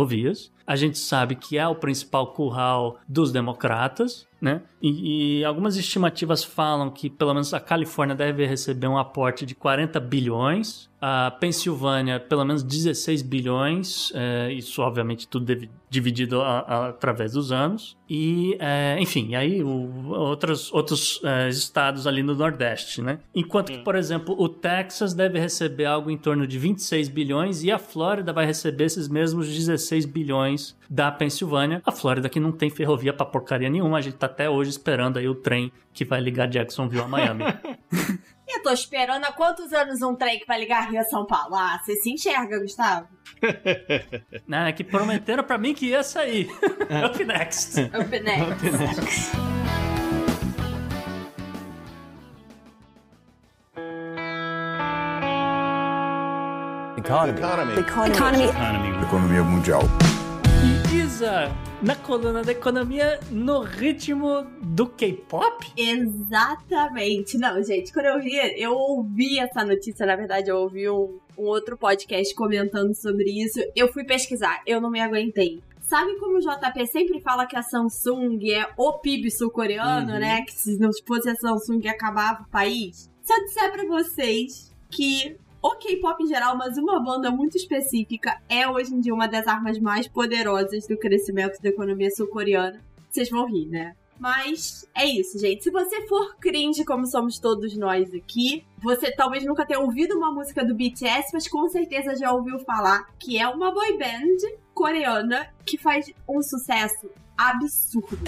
A gente sabe que é o principal curral dos democratas, né? E, e algumas estimativas falam que pelo menos a Califórnia deve receber um aporte de 40 bilhões, a Pensilvânia pelo menos 16 bilhões, é, isso obviamente tudo devi- dividido a- a- através dos anos. E, é, enfim, aí o- outros, outros é, estados ali no Nordeste, né? Enquanto que, por exemplo, o Texas deve receber algo em torno de 26 bilhões e a Flórida vai receber esses mesmos 16 bilhões da Pensilvânia. A Flórida que não tem ferrovia pra porcaria nenhuma, a gente tá até hoje esperando aí o trem que vai ligar Jacksonville a Miami. Eu tô esperando há quantos anos um trem que vai ligar Rio a São Paulo? Ah, você se enxerga, Gustavo? né? Que prometeram pra mim que ia sair. Up next. Up next. Economy. Economy. Economia mundial. Isa, na coluna da economia, no ritmo do K-pop? Exatamente. Não, gente, quando eu vi, eu ouvi essa notícia, na verdade, eu ouvi um, um outro podcast comentando sobre isso. Eu fui pesquisar, eu não me aguentei. Sabe como o JP sempre fala que a Samsung é o PIB sul-coreano, Uhum. né? Que se não fosse a Samsung acabava o país? Se eu disser pra vocês que o K-pop em geral, mas uma banda muito específica, é hoje em dia uma das armas mais poderosas do crescimento da economia sul-coreana, vocês vão rir, né? Mas é isso, gente. Se você for cringe, como somos todos nós aqui, você talvez nunca tenha ouvido uma música do BTS, mas com certeza já ouviu falar que é uma boy band coreana que faz um sucesso absurdo.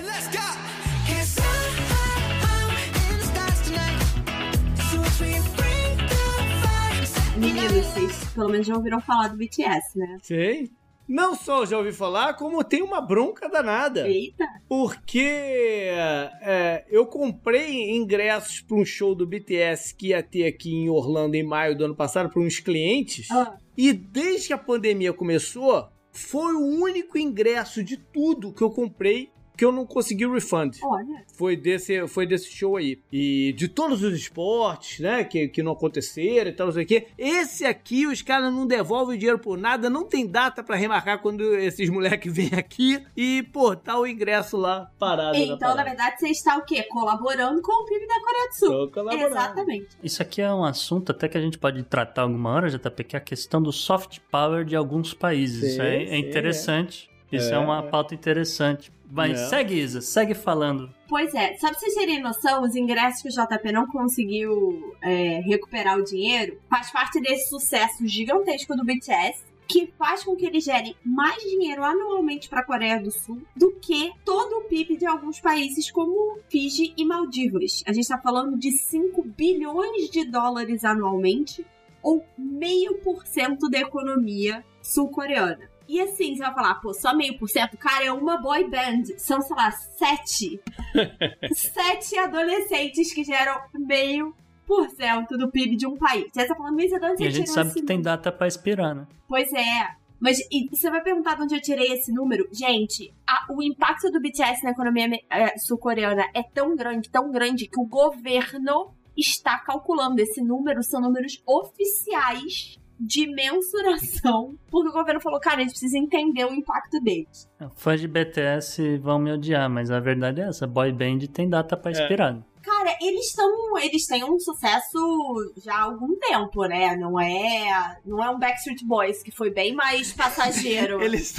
Meninos, vocês pelo menos já ouviram falar do BTS, né? Sei. Não só já ouvi falar, como tem uma bronca danada. Eita! Porque é, eu comprei ingressos para um show do BTS que ia ter aqui em Orlando em maio do ano passado para uns clientes. Ah. E desde que a pandemia começou, foi o único ingresso de tudo que eu comprei que eu não consegui o refund. Olha, Foi desse, foi desse show aí. E de todos os esportes, né, que, que não aconteceram e tal, não sei o quê. Esse aqui, os caras não devolvem o dinheiro por nada, não tem data pra remarcar quando esses moleques vêm aqui. E, pô, tá o ingresso lá parado. então na parada. verdade você está o quê? Colaborando com o PIB da Coreia do Sul. Exatamente. Isso aqui é um assunto até que a gente pode tratar alguma hora, JP, que é a questão do soft power de alguns países. Isso Sim, é, é sim, interessante. Isso é, É, uma pauta interessante. Mas É. segue, Isa, segue falando. Pois é, só pra vocês terem noção, os ingressos que o JP não conseguiu é, recuperar o dinheiro faz parte desse sucesso gigantesco do BTS, que faz com que eles gerem mais dinheiro anualmente para a Coreia do Sul do que todo o PIB de alguns países como Fiji e Maldivas. A gente está falando de 5 bilhões de dólares anualmente ou meio por cento da economia sul-coreana. E assim, você vai falar, pô, só meio por cento? Cara, é uma boy band. São, sei lá, sete. sete adolescentes que geram meio por cento do PIB de um país. Você tá falando de onde E a gente sabe esse que tem data pra expirar, né? Pois é. Mas você vai perguntar de onde eu tirei esse número? Gente, a- o impacto do BTS na economia eh, sul-coreana é tão grande, tão grande, que o governo está calculando. Esse número são números oficiais de mensuração, porque o governo falou, cara, a gente precisa entender o impacto deles. Fãs de BTS vão me odiar, mas a verdade é essa: boy band tem data pra expirar. Cara, eles estão. Eles têm um sucesso já há algum tempo, né? Não é. Não é um Backstreet Boys, que foi bem mais passageiro. Eles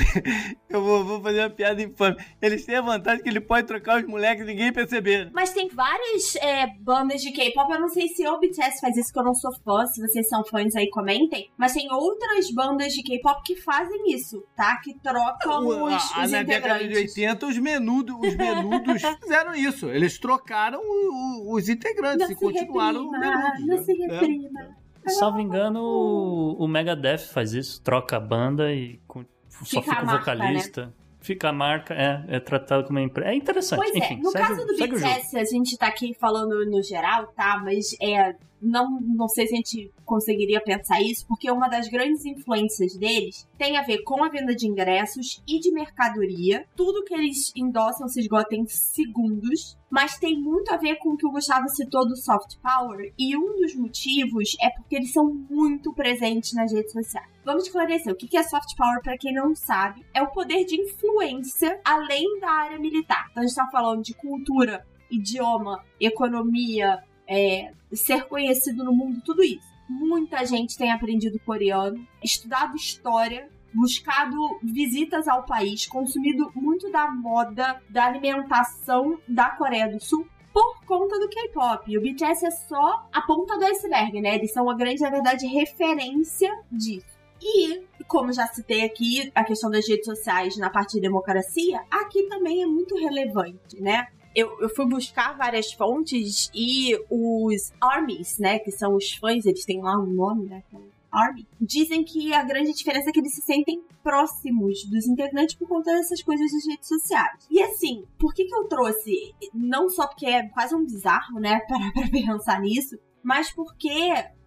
Eu vou, vou fazer uma piada infame. Eles têm a vantagem que ele pode trocar os moleques e ninguém perceber. Mas tem várias é, bandas de K-pop. Eu não sei se o BTS faz isso, que eu não sou fã. Se vocês são fãs aí, comentem. Mas tem outras bandas de K-pop que fazem isso, tá? Que trocam O- os, a- os na década de integrantes. 80, os menudos, os menudos fizeram isso. Eles trocaram o- os integrantes Não e se continuaram reprima, menudos. não se né? reprima. Salvo engano, o, o Megadeth faz isso, troca a banda e com- só Fica fica o marca, vocalista. Fica a marca, é, é tratado como uma empresa. É interessante. Pois Enfim, é, no segue, caso do. BTS, a gente tá aqui falando no geral, tá? Mas é, não, não sei se a gente conseguiria pensar isso, porque uma das grandes influências deles tem a ver com a venda de ingressos e de mercadoria. Tudo que eles endossam se esgota em segundos, mas tem muito a ver com o que o Gustavo citou do soft power, e um dos motivos é porque eles são muito presentes nas redes sociais. Vamos esclarecer o que é soft power para quem não sabe. É o poder de influência além da área militar. Então a gente está falando de cultura, idioma, economia, é, ser conhecido no mundo, tudo isso. Muita gente tem aprendido coreano, estudado história, buscado visitas ao país, consumido muito da moda, da alimentação da Coreia do Sul por conta do K-pop. O BTS é só a ponta do iceberg, né? Eles são a grande, na verdade, referência disso. E, como já citei aqui, a questão das redes sociais na parte de democracia, aqui também é muito relevante, né? Eu, eu fui buscar várias fontes e os armies, né, que são os fãs, eles têm lá um nome, né, é Army, dizem que a grande diferença é que eles se sentem próximos dos integrantes por conta dessas coisas das redes sociais. E assim, por que que eu trouxe? Não só porque é quase um bizarro, né, parar pra pensar nisso, mas porque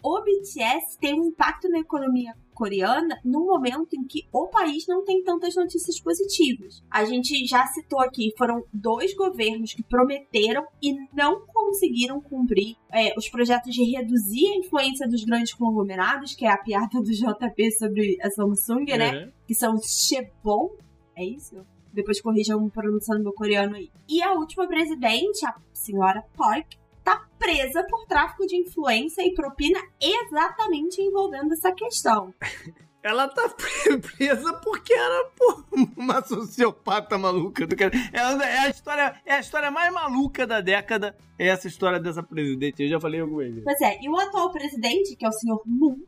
o BTS tem um impacto na economia coreana no momento em que o país não tem tantas notícias positivas. A gente já citou aqui, foram dois governos que prometeram e não conseguiram cumprir é, os projetos de reduzir a influência dos grandes conglomerados, que é a piada do JP sobre a Samsung, né? Uhum. que são os Chebon, é isso? Depois corrijam pronunciando meu coreano aí. E a última presidente, a senhora Park, tá presa por tráfico de influência e propina exatamente envolvendo essa questão. Ela tá presa porque era pô, uma sociopata maluca. do cara. É, é a história, é a história mais maluca da década. É essa história dessa presidente. Eu já falei com ele. Pois é, e o atual presidente, que é o senhor Moon,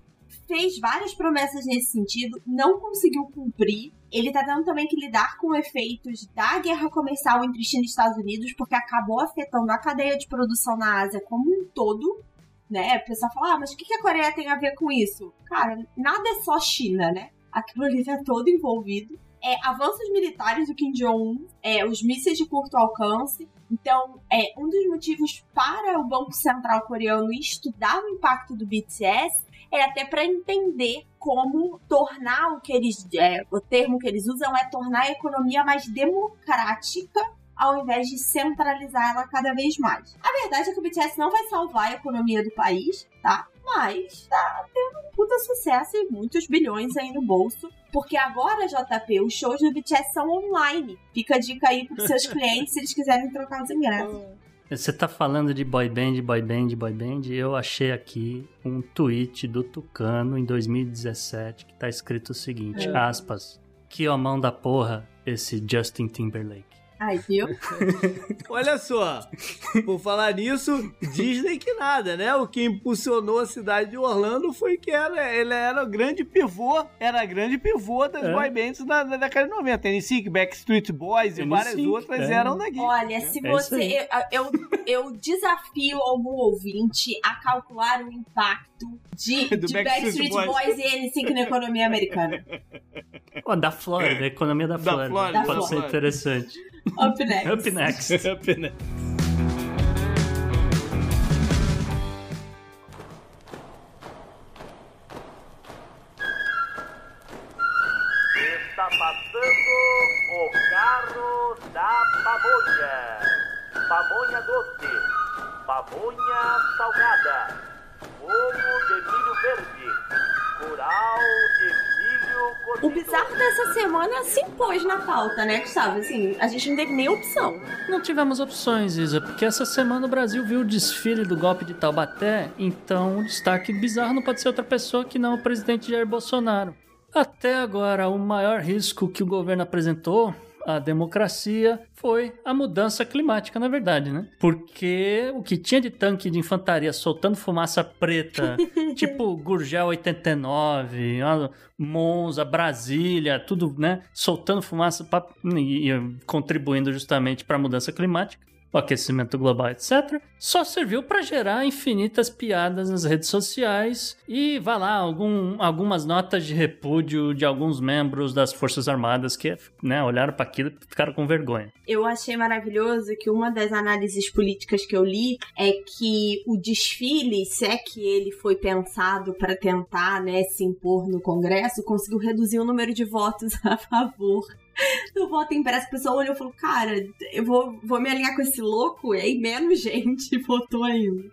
fez várias promessas nesse sentido, não conseguiu cumprir. Ele tá tendo também que lidar com efeitos da guerra comercial entre China e Estados Unidos, porque acabou afetando a cadeia de produção na Ásia como um todo. Né? O pessoal fala, ah, mas o que que a Coreia tem a ver com isso? Cara, nada é só China, né? Aquilo ali tá todo envolvido. É, avanços militares do Kim Jong-un, é, os mísseis de curto alcance. Então, é, um dos motivos para o Banco Central coreano estudar o impacto do BTS é até para entender como tornar o que eles. É, o termo que eles usam é tornar a economia mais democrática ao invés de centralizar ela cada vez mais. A verdade é que o BTS não vai salvar a economia do país, tá? Mas tá tendo um puta sucesso e muitos bilhões aí no bolso. Porque agora, JP, os shows do BTS são online. Fica a dica aí pros seus clientes se eles quiserem trocar os ingressos. Você tá falando de boy band, boy band, boy band. Eu achei aqui um tweet do Tucano em 2017 que tá escrito o seguinte, É. aspas, que ó mão da porra esse Justin Timberlake. Ai, viu? Olha só, por falar nisso, Disney que nada, né? O que impulsionou a cidade de Orlando foi que era, ele era o grande pivô, era grande pivô das É. boy bands da, da década de 90. NSYNC, Backstreet Boys e NSYNC, várias outras é. eram daqui. Olha, se É você. Eu, eu, eu desafio algum ouvinte a calcular o impacto de, de Backstreet Backstreet Boys. Boys e N5 na economia americana. Ó, da Flórida, a economia da Da Flórida. Flórida, Pode da ser Flórida. interessante. Up next. Up next. Up, né? Está passando o carro da pamonha. Pamonha doce, pamonha salgada, ovo de milho verde, O bizarro dessa semana se impôs na pauta, né, Gustavo? Assim, a gente não teve nem opção. Não tivemos opções, Isa, porque essa semana o Brasil viu o desfile do golpe de Taubaté, então o destaque bizarro não pode ser outra pessoa que não o presidente Jair Bolsonaro. Até agora, o maior risco que o governo apresentou à democracia foi a mudança climática, na verdade, né? Porque o que tinha de tanque de infantaria soltando fumaça preta, tipo Gurgel 89, ó, Monza, Brasília, tudo, né? Soltando fumaça pra, e, e contribuindo justamente para a mudança climática, o aquecimento global, etc. Só serviu para gerar infinitas piadas nas redes sociais e, vai lá, algum, algumas notas de repúdio de alguns membros das Forças Armadas que né, olharam para aquilo e ficaram com vergonha. Eu achei maravilhoso que uma das análises políticas que eu li é que o desfile, se é que ele foi pensado para tentar né, se impor no Congresso, conseguiu reduzir o número de votos a favor do voto impresso. O pessoal olhou e falou: Cara, eu vou, vou me alinhar com esse louco, e aí menos gente votou ainda.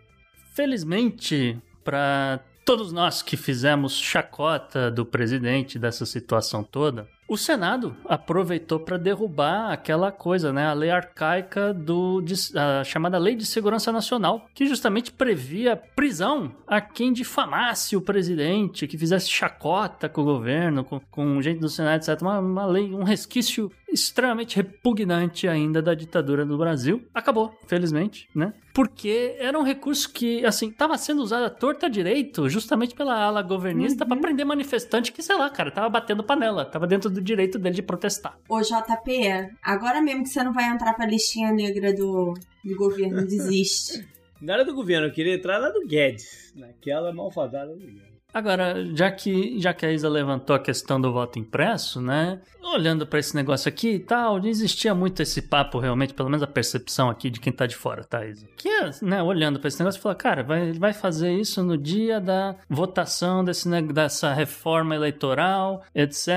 Felizmente, para todos nós que fizemos chacota do presidente dessa situação toda, o Senado aproveitou para derrubar aquela coisa, né, a lei arcaica do de- a chamada Lei de Segurança Nacional, que justamente previa prisão a quem difamasse o presidente, que fizesse chacota com o governo, com, com gente do Senado, etc. Uma, uma lei, um resquício extremamente repugnante ainda da ditadura do Brasil. Acabou, felizmente, né? Porque era um recurso que, assim, estava sendo usado à torta direito, justamente pela ala governista, pra prender manifestante que, sei lá, cara, tava batendo panela, tava dentro do direito dele de protestar. Ô JP, agora mesmo que você não vai entrar pra listinha negra do, do governo, desiste. Não era do governo, eu queria entrar na do Guedes, naquela malfadada do Guedes. Agora, já que, já que a Isa levantou a questão do voto impresso, né? Olhando pra esse negócio aqui e tal, não existia muito esse papo realmente, pelo menos a percepção aqui de quem tá de fora, tá, Isa? Que, né, olhando pra esse negócio, fala, cara, vai, vai fazer isso no dia da votação desse, ne- dessa reforma eleitoral, etc.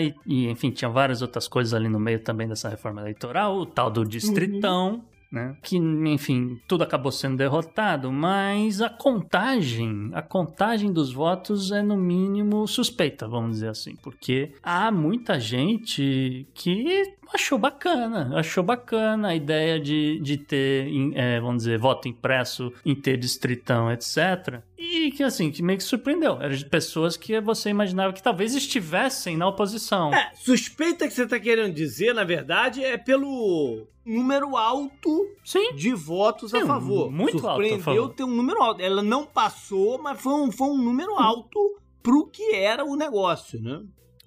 E, e, enfim, tinha várias outras coisas ali no meio também dessa reforma eleitoral, o tal do distritão né? Que, enfim, tudo acabou sendo derrotado, mas a contagem, a contagem dos votos é no mínimo suspeita, vamos dizer assim, porque há muita gente que achou bacana, achou bacana a ideia de, de ter, é, vamos dizer, voto impresso em ter distritão, etc. E que, assim, que meio que surpreendeu. Eram de pessoas que você imaginava que talvez estivessem na oposição. É, suspeita que você tá querendo dizer, na verdade, é pelo número alto Sim, de votos a Sim, favor. muito alto a Surpreendeu ter um número alto. Ela não passou, mas foi um, foi um número alto pro que era o negócio, né?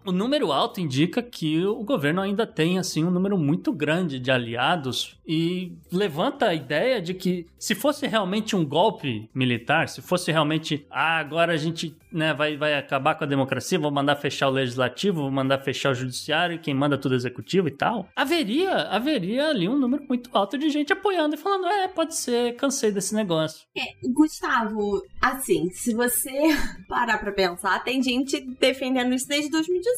O número alto indica que o governo ainda tem assim um número muito grande de aliados e levanta a ideia de que se fosse realmente um golpe militar, se fosse realmente ah, agora a gente né, vai, vai acabar com a democracia, vou mandar fechar o legislativo, vou mandar fechar o judiciário, quem manda tudo é o executivo e tal, haveria haveria ali um número muito alto de gente apoiando e falando é, pode ser, cansei desse negócio. Gustavo, assim, se você parar pra pensar, tem gente defendendo isso desde 2018,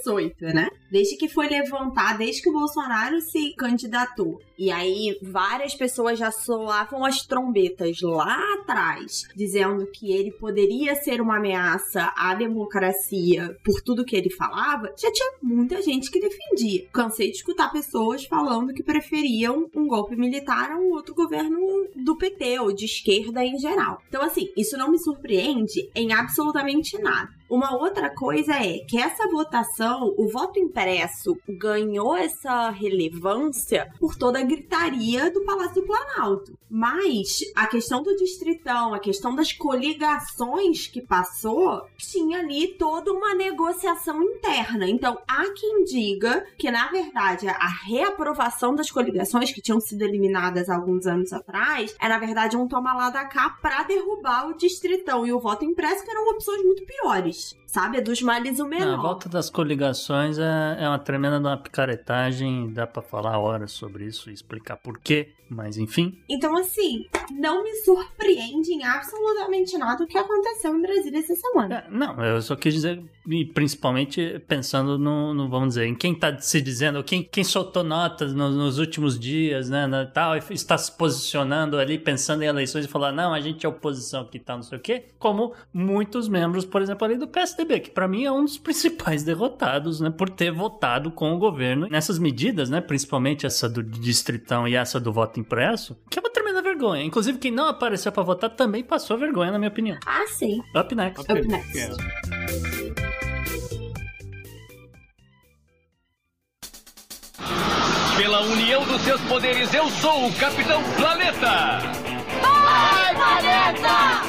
né? Desde que foi levantar, desde que o Bolsonaro se candidatou. E aí, várias pessoas já soavam as trombetas lá atrás, dizendo que ele poderia ser uma ameaça à democracia por tudo que ele falava. Já tinha muita gente que defendia. Cansei de escutar pessoas falando que preferiam um golpe militar a um outro governo do PT ou de esquerda em geral. Então, assim, isso não me surpreende em absolutamente nada. Uma outra coisa é que essa votação, o voto impresso ganhou essa relevância por toda a gritaria do Palácio do Planalto. Mas a questão do distritão, a questão das coligações que passou, tinha ali toda uma negociação interna. Então, há quem diga que, na verdade, a reaprovação das coligações que tinham sido eliminadas alguns anos atrás é, na verdade, um toma lá da cá para derrubar o distritão e o voto impresso, que eram opções muito piores sabe? É dos males o menor. Não, a volta das coligações é, é uma tremenda uma picaretagem, dá para falar horas sobre isso e explicar por quê, mas enfim. Então, assim, não me surpreende em absolutamente nada o que aconteceu em Brasília essa semana. É, não, eu só quis dizer, e principalmente pensando no, no, vamos dizer, em quem tá se dizendo, quem, quem soltou notas no, nos últimos dias, né, na, tal, e está se posicionando ali, pensando em eleições e falar, não, a gente é oposição que tá, não sei o quê, como muitos membros, por exemplo, ali do PSD PSDB, que para mim é um dos principais derrotados, né, por ter votado com o governo nessas medidas, né, principalmente essa do distritão e essa do voto impresso, que é uma tremenda vergonha. Inclusive, quem não apareceu para votar também passou vergonha, na minha opinião. Ah, sim. Up next. Up, Up next. Yeah. Pela união dos seus poderes, eu sou o Capitão Planeta! Vai, Planeta!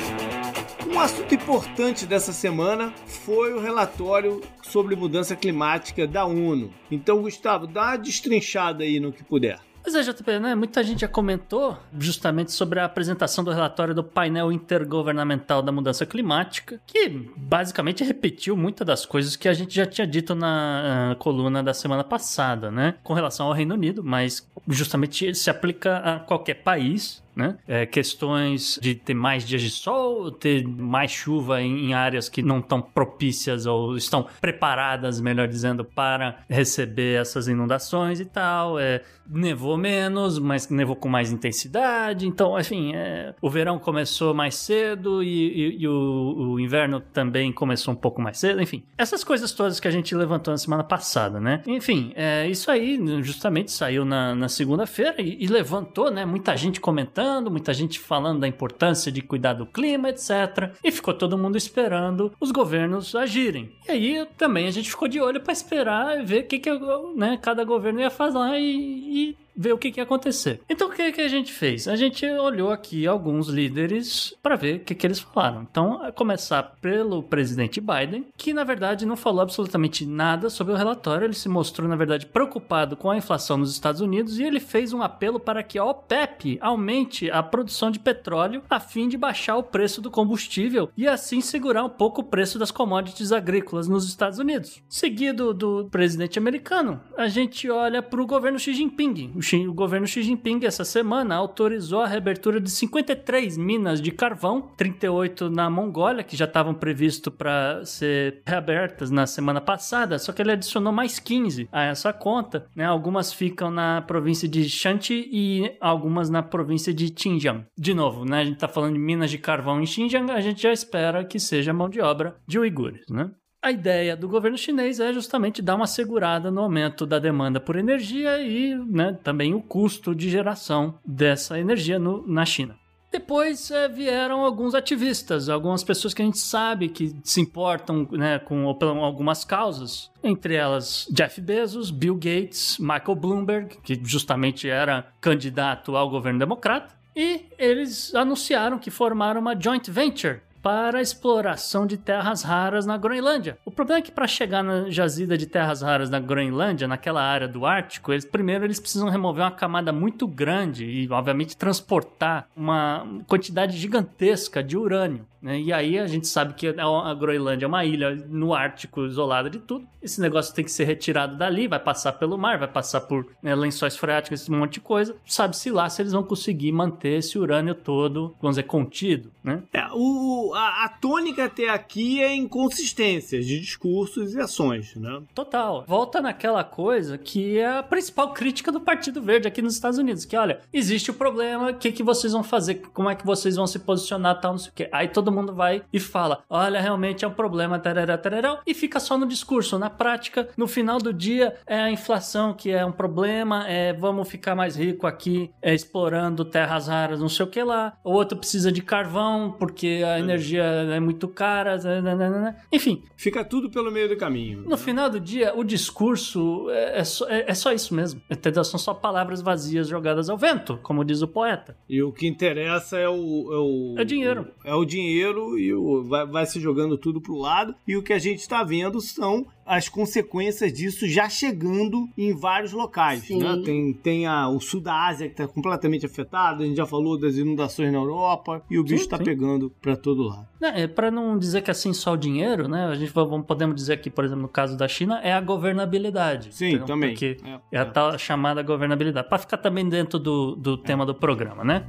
Um assunto importante dessa semana foi o relatório sobre mudança climática da ONU. Então, Gustavo, dá uma destrinchada aí no que puder. Pois é, JP, né? Muita gente já comentou justamente sobre a apresentação do relatório do painel intergovernamental da mudança climática, que basicamente repetiu muitas das coisas que a gente já tinha dito na uh, coluna da semana passada, né? Com relação ao Reino Unido, mas justamente se aplica a qualquer país, né? É, questões de ter mais dias de sol, ter mais chuva em, em áreas que não estão propícias ou estão preparadas, melhor dizendo, para receber essas inundações e tal. É, nevou menos, mas nevou com mais intensidade. Então, enfim, é, o verão começou mais cedo e, e, e o, o, inverno também começou um pouco mais cedo. Enfim, essas coisas todas que a gente levantou na semana passada, né? Enfim, é, isso aí justamente saiu na, na segunda-feira e, e levantou, né? Muita gente comentando muita gente falando da importância de cuidar do clima, etc. E ficou todo mundo esperando os governos agirem. E aí também a gente ficou de olho para esperar ver o que, que né, cada governo ia fazer e, e ver o que, que ia acontecer. Então o que, que a gente fez? A gente olhou aqui alguns líderes para ver o que, que eles falaram. Então, a começar pelo presidente Biden, que na verdade não falou absolutamente nada sobre o relatório. Ele se mostrou, na verdade, preocupado com a inflação nos Estados Unidos e ele fez um apelo para que a OPEP aumente a produção de petróleo a fim de baixar o preço do combustível e assim segurar um pouco o preço das commodities agrícolas nos Estados Unidos. Seguido do presidente americano, a gente olha para o governo Xi Jinping, o governo Xi Jinping essa semana autorizou a reabertura de 53 minas de carvão, 38 na Mongólia, que já estavam previsto para ser reabertas na semana passada, só que ele adicionou mais 15 a essa conta, né? Algumas ficam na província de Shanxi e algumas na província de Xinjiang. De novo, né? A gente está falando de minas de carvão em Xinjiang, a gente já espera que seja mão de obra de uigures, né? A ideia do governo chinês é justamente dar uma segurada no aumento da demanda por energia e né, também o custo de geração dessa energia no, na China. Depois é, vieram alguns ativistas, algumas pessoas que a gente sabe que se importam né, com, algumas causas, entre elas Jeff Bezos, Bill Gates, Michael Bloomberg, que justamente era candidato ao governo democrata, e eles anunciaram que formaram uma joint venture para a exploração de terras raras na Groenlândia. O problema é que para chegar na jazida de terras raras na Groenlândia, naquela área do Ártico, eles primeiro eles precisam remover uma camada muito grande e obviamente transportar uma quantidade gigantesca de urânio. Né? E aí a gente sabe que a Groenlândia é uma ilha no Ártico isolada de tudo. Esse negócio tem que ser retirado dali, vai passar pelo mar, vai passar por né, lençóis freáticos, esse monte de coisa. Sabe-se lá se eles vão conseguir manter esse urânio todo, vamos dizer, contido. Né? É, o, a, a tônica até aqui é inconsistências de discursos e ações, né? Total. Volta naquela coisa que é a principal crítica do Partido Verde aqui nos Estados Unidos, que olha, existe o problema, o que, que vocês vão fazer, como é que vocês vão se posicionar, tal, não sei o quê. Aí todo mundo vai e fala, olha, realmente é um problema, tarará, tarará, e fica só no discurso. Na prática, no final do dia, é a inflação que é um problema, é vamos ficar mais rico aqui, é, explorando terras raras, não sei o que lá. O outro precisa de carvão, porque a energia tecnologia é muito cara, nananana. enfim. Fica tudo pelo meio do caminho. No final do dia, o discurso é, é, só, é, é só isso mesmo. Entendeu? São só palavras vazias jogadas ao vento, como diz o poeta. E o que interessa é o. É o, É dinheiro. o- é o dinheiro e o, vai, vai se jogando tudo pro lado. E o que a gente está vendo são as consequências disso já chegando em vários locais. Né? Tem, tem a, o sul da Ásia que está completamente afetado, a gente já falou das inundações na Europa, e o bicho Sim, está sim. pegando para todo lado. É, é, para não dizer que é assim só o dinheiro, né? A gente vamos, podemos dizer que, por exemplo, no caso da China, é a governabilidade. Sim, entendeu? também. Porque É, é a é. tal chamada governabilidade. Para ficar também dentro do, do tema do programa, né?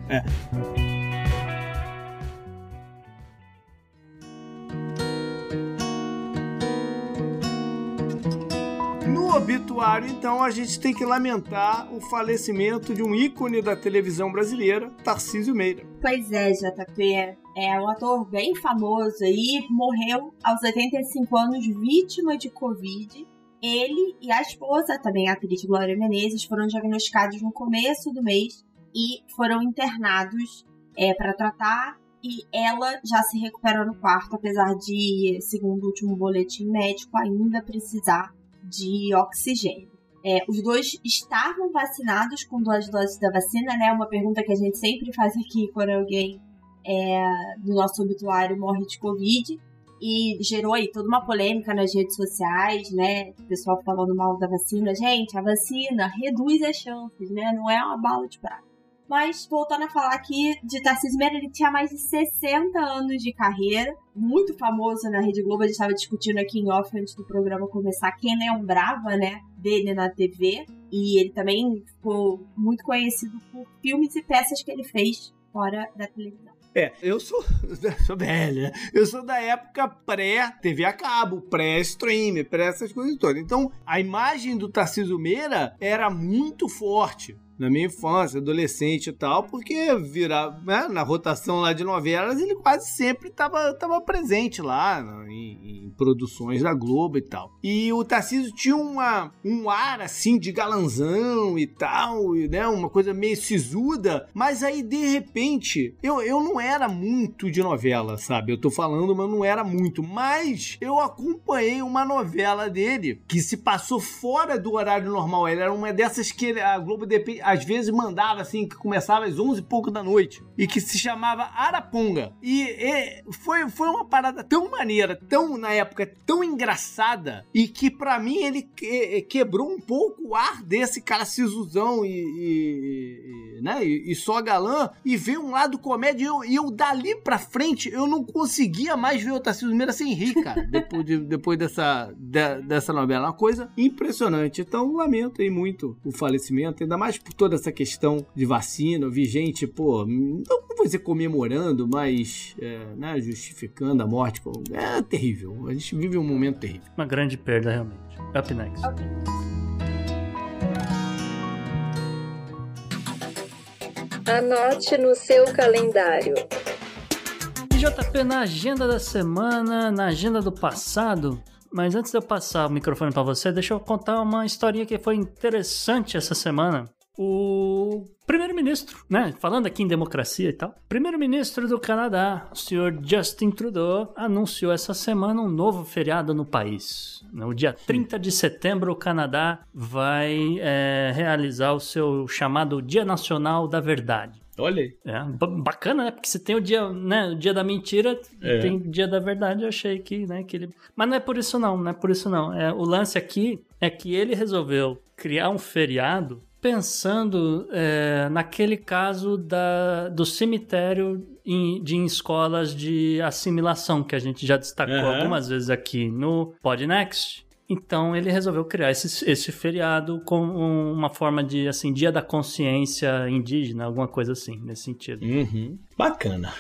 No obituário, então, a gente tem que lamentar o falecimento de um ícone da televisão brasileira, Tarcísio Meira. Pois é, JP. É um ator bem famoso aí, morreu aos 85 anos, vítima de Covid. Ele e a esposa, também a atriz Glória Menezes, foram diagnosticados no começo do mês e foram internados é, para tratar. E ela já se recuperou no quarto, apesar de, segundo o último boletim médico, ainda precisar de oxigênio. É, os dois estavam vacinados com duas doses da vacina, né? Uma pergunta que a gente sempre faz aqui quando alguém é, do nosso obituário morre de Covid. E gerou aí toda uma polêmica nas redes sociais, né? O pessoal falando mal da vacina. Gente, a vacina reduz as chances, né? Não é uma bala de prata. Mas, voltando a falar aqui de Tarcísio Meira, ele tinha mais de 60 anos de carreira, muito famoso na Rede Globo. A gente estava discutindo aqui em off antes do programa começar quem lembrava, né, dele na TV. E ele também ficou muito conhecido por filmes e peças que ele fez fora da televisão. É, eu sou, sou velha. Eu sou da época pré-TV a cabo, pré-stream, pré essas coisas todas. Então, a imagem do Tarcísio Meira era muito forte na minha infância, adolescente e tal, porque virar, né, na rotação lá de novelas, ele quase sempre estava tava presente lá né, em, em produções da Globo e tal. E o Tarcísio tinha uma, um ar assim de galanzão e tal, e, né, uma coisa meio sisuda, mas aí de repente eu, eu não era muito de novela, sabe? Eu tô falando, mas não era muito. Mas eu acompanhei uma novela dele que se passou fora do horário normal. Ele era uma dessas que a Globo depe- às vezes mandava assim, que começava às 11 e pouco da noite e que se chamava Araponga. E, e foi, foi uma parada tão maneira, tão na época, tão engraçada e que pra mim ele que- quebrou um pouco o ar desse cara sisuzão e, e- e- né, e, e só galã e veio um lado comédia e eu, eu dali pra frente eu não conseguia mais ver o Tarcísio Meira sem rir, cara, depois, de- depois dessa, de- dessa novela. Uma coisa impressionante. Então, lamento aí muito o falecimento, ainda mais por toda essa questão de vacina. Eu vi gente, pô, não vou dizer comemorando, mas é, né, justificando a morte. Pô, é terrível. A gente vive um momento terrível. Uma grande perda, realmente. Up next. Anote no seu calendário. E JP, na agenda da semana, na agenda do passado. Mas antes de eu passar o microfone para você, deixa eu contar uma historinha que foi interessante essa semana. O primeiro-ministro, né? Falando aqui em democracia e tal. Primeiro-ministro do Canadá, o senhor Justin Trudeau, anunciou essa semana um novo feriado no país. No dia 30 de setembro, o Canadá vai é, realizar o seu chamado Dia Nacional da Verdade. Olha aí. É, ba- bacana, né? Porque se tem o dia, né, o dia da mentira, É. tem o dia da verdade, eu achei que, né, que ele... Mas não é por isso não, não é por isso não. É, o lance aqui é que ele resolveu criar um feriado pensando é, naquele caso da, do cemitério em, de em escolas de assimilação, que a gente já destacou Aham. algumas vezes aqui no Podnext. Então ele resolveu criar esse, esse feriado com uma forma de assim dia da consciência indígena, alguma coisa assim nesse sentido. Uhum. Bacana.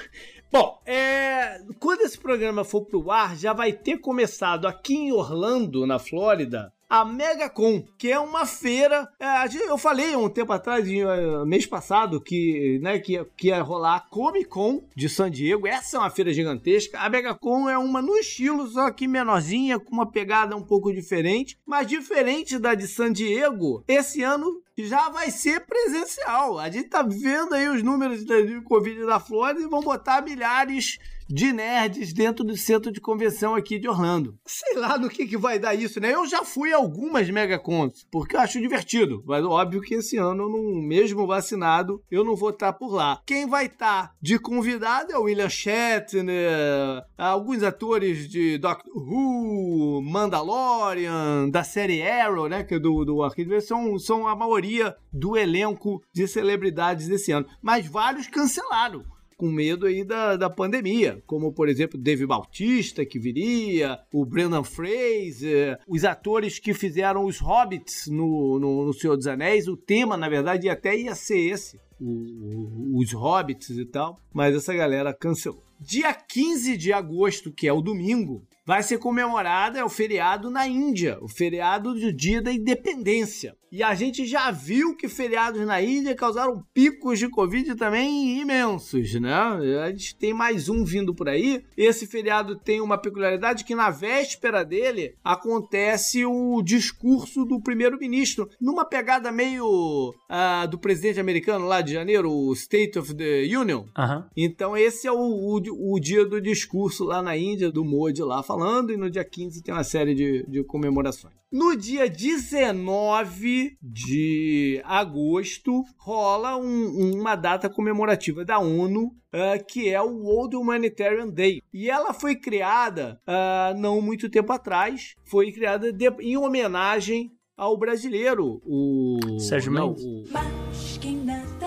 Bom, é, quando esse programa for pro ar, já vai ter começado aqui em Orlando, na Flórida, a MegaCon, que é uma feira. é, eu falei um tempo atrás, eh, mês passado, que, né, que, que ia rolar a Comic Con de San Diego. Essa é uma feira gigantesca. A MegaCon é uma no estilo, só que menorzinha, com uma pegada um pouco diferente. Mas diferente da de San Diego, esse ano já vai ser presencial. A gente tá vendo aí os números de Covid da Flórida e vão botar milhares de nerds dentro do centro de convenção aqui de Orlando. Sei lá no que, que vai dar isso, né? Eu já fui a algumas megacons, porque eu acho divertido. Mas óbvio que esse ano, não, mesmo vacinado, eu não vou estar por lá. Quem vai estar de convidado é o William Shatner, alguns atores de Doctor Who, Mandalorian, da série Arrow, né? Que é do, do Arquivo, são, são a maioria do elenco de celebridades desse ano. Mas vários cancelaram com medo aí da, da pandemia, como por exemplo Dave Bautista que viria, o Brendan Fraser, os atores que fizeram os Hobbits no, no, no Senhor dos Anéis, o tema na verdade até ia ser esse, o, os Hobbits e tal, mas essa galera cancelou. Dia 15 de agosto, que é o domingo, vai ser comemorada é o feriado na Índia, o feriado do Dia da Independência. E a gente já viu que feriados na Índia causaram picos de Covid também imensos, né? A gente tem mais um vindo por aí. Esse feriado tem uma peculiaridade que na véspera dele acontece o discurso do primeiro-ministro, numa pegada meio uh, do presidente americano lá de janeiro, o State of the Union. Uhum. Então esse é o, o, o, dia do discurso lá na Índia, do Modi lá falando, e no dia 15 tem uma série de, de comemorações. No dia 19 de agosto rola um, uma data comemorativa da ONU uh, que é o World Humanitarian Day. E ela foi criada uh, não muito tempo atrás, foi criada de, em homenagem ao brasileiro, o Sérgio não, Mendes. O...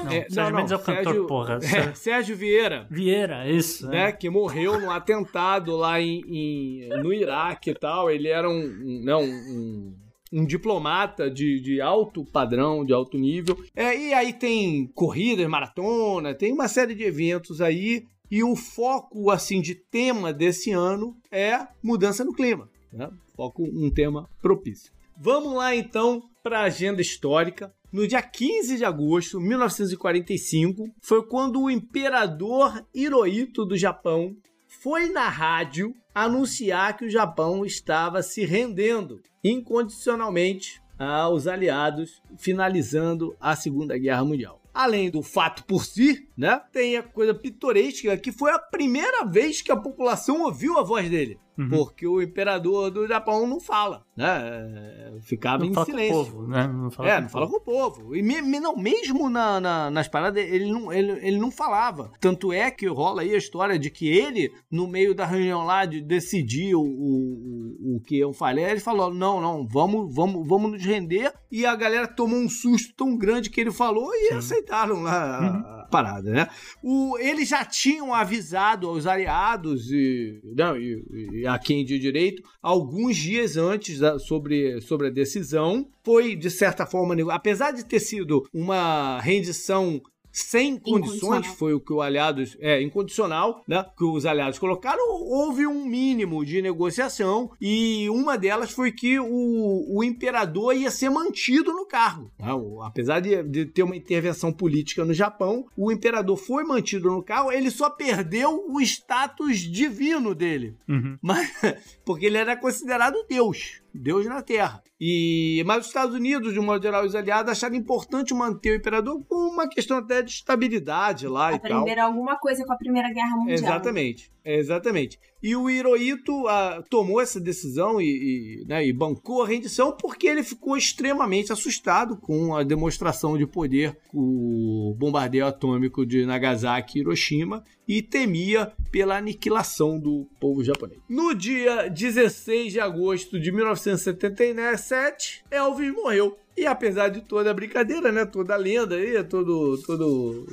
Não, é, Sérgio não, Mendes é o cantor, Sérgio, porra. É, Sérgio Vieira. Vieira, isso. Né, é. Que morreu num atentado lá em, em, no Iraque e tal. Ele era um, um não, um, um diplomata de, de alto padrão, de alto nível. É, e aí tem corridas, maratona, tem uma série de eventos aí. E o foco, assim, de tema desse ano é mudança no clima. Né? Foco, um tema propício. Vamos lá, então, para a agenda histórica. No dia 15 de agosto de 1945, foi quando o imperador Hirohito do Japão foi na rádio anunciar que o Japão estava se rendendo incondicionalmente aos aliados, finalizando a Segunda Guerra Mundial. Além do fato por si, né, tem a coisa pitoresca que foi a primeira vez que a população ouviu a voz dele. Uhum. Porque o imperador do Japão não fala, né? Ficava não em fala silêncio. Com o povo, né? Não fala é, com não fala com o povo. E me, me, não, mesmo na, na, nas paradas, ele não, ele, ele não falava. Tanto é que rola aí a história de que ele, no meio da reunião lá, de decidir o, o, o que eu falei, ele falou: não, não, vamos, vamos, vamos nos render. E a galera tomou um susto tão grande que ele falou e Sim. aceitaram lá uhum. a, a né? O, eles já tinham avisado aos aliados e, não, e, e a quem de direito alguns dias antes da, sobre, sobre a decisão. Foi, de certa forma, apesar de ter sido uma rendição sem condições, foi o que o aliados é incondicional, né? Que os aliados colocaram, houve um mínimo de negociação e uma delas foi que o, o imperador ia ser mantido no cargo. Né? Apesar de, de, ter uma intervenção política no Japão, o imperador foi mantido no cargo, ele só perdeu o status divino dele, uhum. mas porque ele era considerado Deus. Deus na Terra. E mas os Estados Unidos, de um modo geral, os aliados acharam importante manter o imperador por uma questão até de estabilidade lá e tal. Aprender alguma coisa com a Primeira Guerra Mundial. Exatamente, exatamente. E o Hirohito ah, tomou essa decisão e, e, né, e bancou a rendição porque ele ficou extremamente assustado com a demonstração de poder o bombardeio atômico de Nagasaki e Hiroshima e temia pela aniquilação do povo japonês. No dia 16 de agosto de 1977, Elvis morreu. E apesar de toda a brincadeira, né? Toda a lenda aí, todo. todo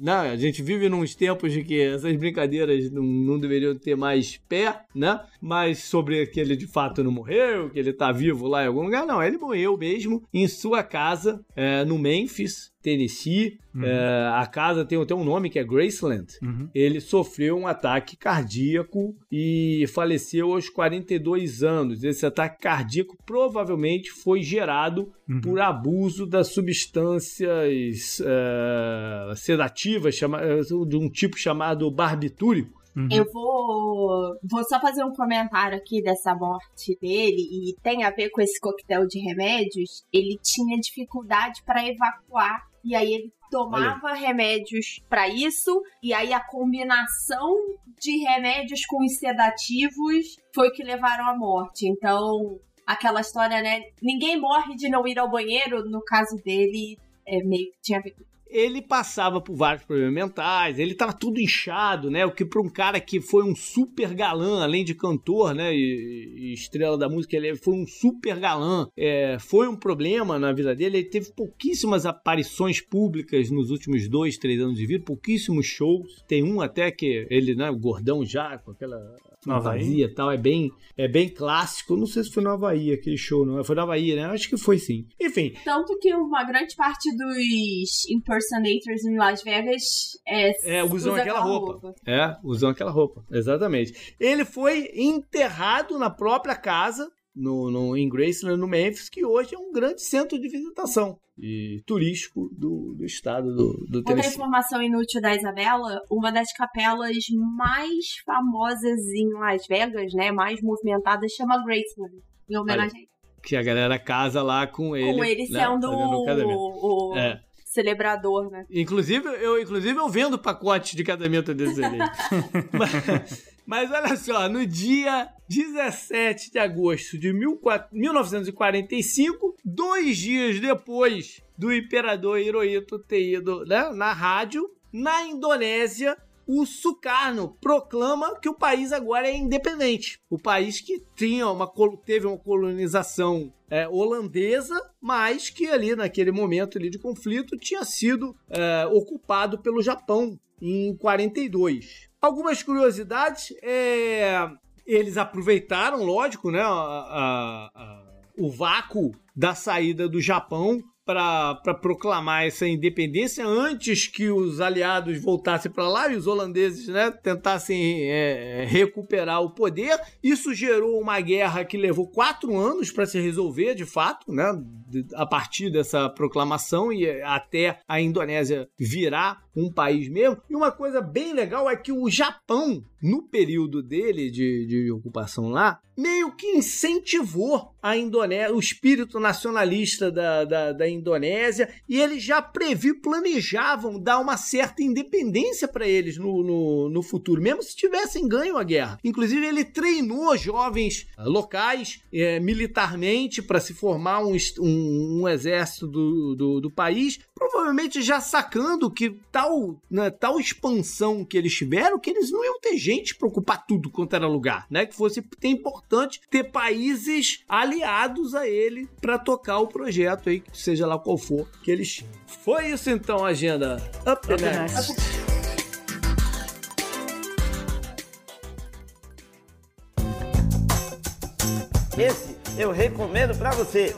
né? A gente vive nos tempos de que essas brincadeiras não, não deveriam ter mais pé, né? Mas sobre que ele de fato não morreu, que ele tá vivo lá em algum lugar, não. Ele morreu mesmo em sua casa, é, no Memphis, Tennessee. Uhum. É, a casa tem até um nome que é Graceland. Uhum. Ele sofreu um ataque cardíaco e faleceu aos 42 anos. Esse ataque cardíaco provavelmente foi gerado uhum. por abuso das substâncias é, sedativas chama, de um tipo chamado barbitúrico. Uhum. Eu vou, vou só fazer um comentário aqui dessa morte dele e tem a ver com esse coquetel de remédios. Ele tinha dificuldade para evacuar e aí ele tomava remédios para isso, e aí a combinação de remédios com os sedativos foi o que levaram à morte. Então, aquela história, né? Ninguém morre de não ir ao banheiro, no caso dele, é meio que tinha a ver com ele passava por vários problemas mentais, ele tava tudo inchado, né? O que para um cara que foi um super galã, além de cantor, né? E, e estrela da música, ele foi um super galã. É, foi um problema na vida dele. Ele teve pouquíssimas aparições públicas nos últimos dois, três anos de vida, pouquíssimos shows. Tem um até que ele, né? O gordão já, com aquela fantasia e tal, é bem, é bem clássico. Não sei se foi no Havaí aquele show, não. Foi no Havaí, né? Acho que foi sim. Enfim. Tanto que uma grande parte dos impersonators em Las Vegas é, é usam aquela roupa. roupa. É, usam aquela roupa, exatamente. Ele foi enterrado na própria casa, no, no, em Graceland, no Memphis, que hoje é um grande centro de visitação e turístico do, do estado do, do Outra Tennessee. informação inútil da Isabela, uma das capelas mais famosas em Las Vegas, né, mais movimentadas, chama Graceland, em homenagem que a galera casa lá com ele. Com ele né, sendo o, o, é celebrador, né? Inclusive, eu, inclusive, eu vendo pacote de casamento desse ali. mas, mas olha só, no dia 17 de agosto de 1945, dois dias depois do imperador Hirohito ter ido né, na rádio, na Indonésia, o Sukarno proclama que o país agora é independente. O país que tinha uma, teve uma colonização é, holandesa, mas que ali naquele momento ali de conflito tinha sido é, ocupado pelo Japão em 42. Algumas curiosidades, é, eles aproveitaram, lógico, né, a, a, a, o vácuo da saída do Japão para proclamar essa independência antes que os aliados voltassem para lá e os holandeses né, tentassem é, recuperar o poder. Isso gerou uma guerra que levou quatro anos para se resolver, de fato, né, a partir dessa proclamação e até a Indonésia virar um país mesmo. E uma coisa bem legal é que o Japão, no período dele de, de ocupação lá, meio que incentivou a Indonésia, o espírito nacionalista da, da, da Indonésia, e eles já previam, planejavam dar uma certa independência para eles no, no, no, futuro, mesmo se tivessem ganho a guerra. Inclusive, ele treinou jovens locais é, militarmente para se formar um, um, um exército do, do, do país, provavelmente já sacando que tal, né, tal expansão que eles tiveram, que eles não iam ter gente para ocupar tudo quanto era lugar, né? Que fosse ter importante ter países aliados a ele para tocar o projeto aí, seja lá qual for que eles tinham. Foi isso então, agenda Up, Up next. next. Esse eu recomendo para você.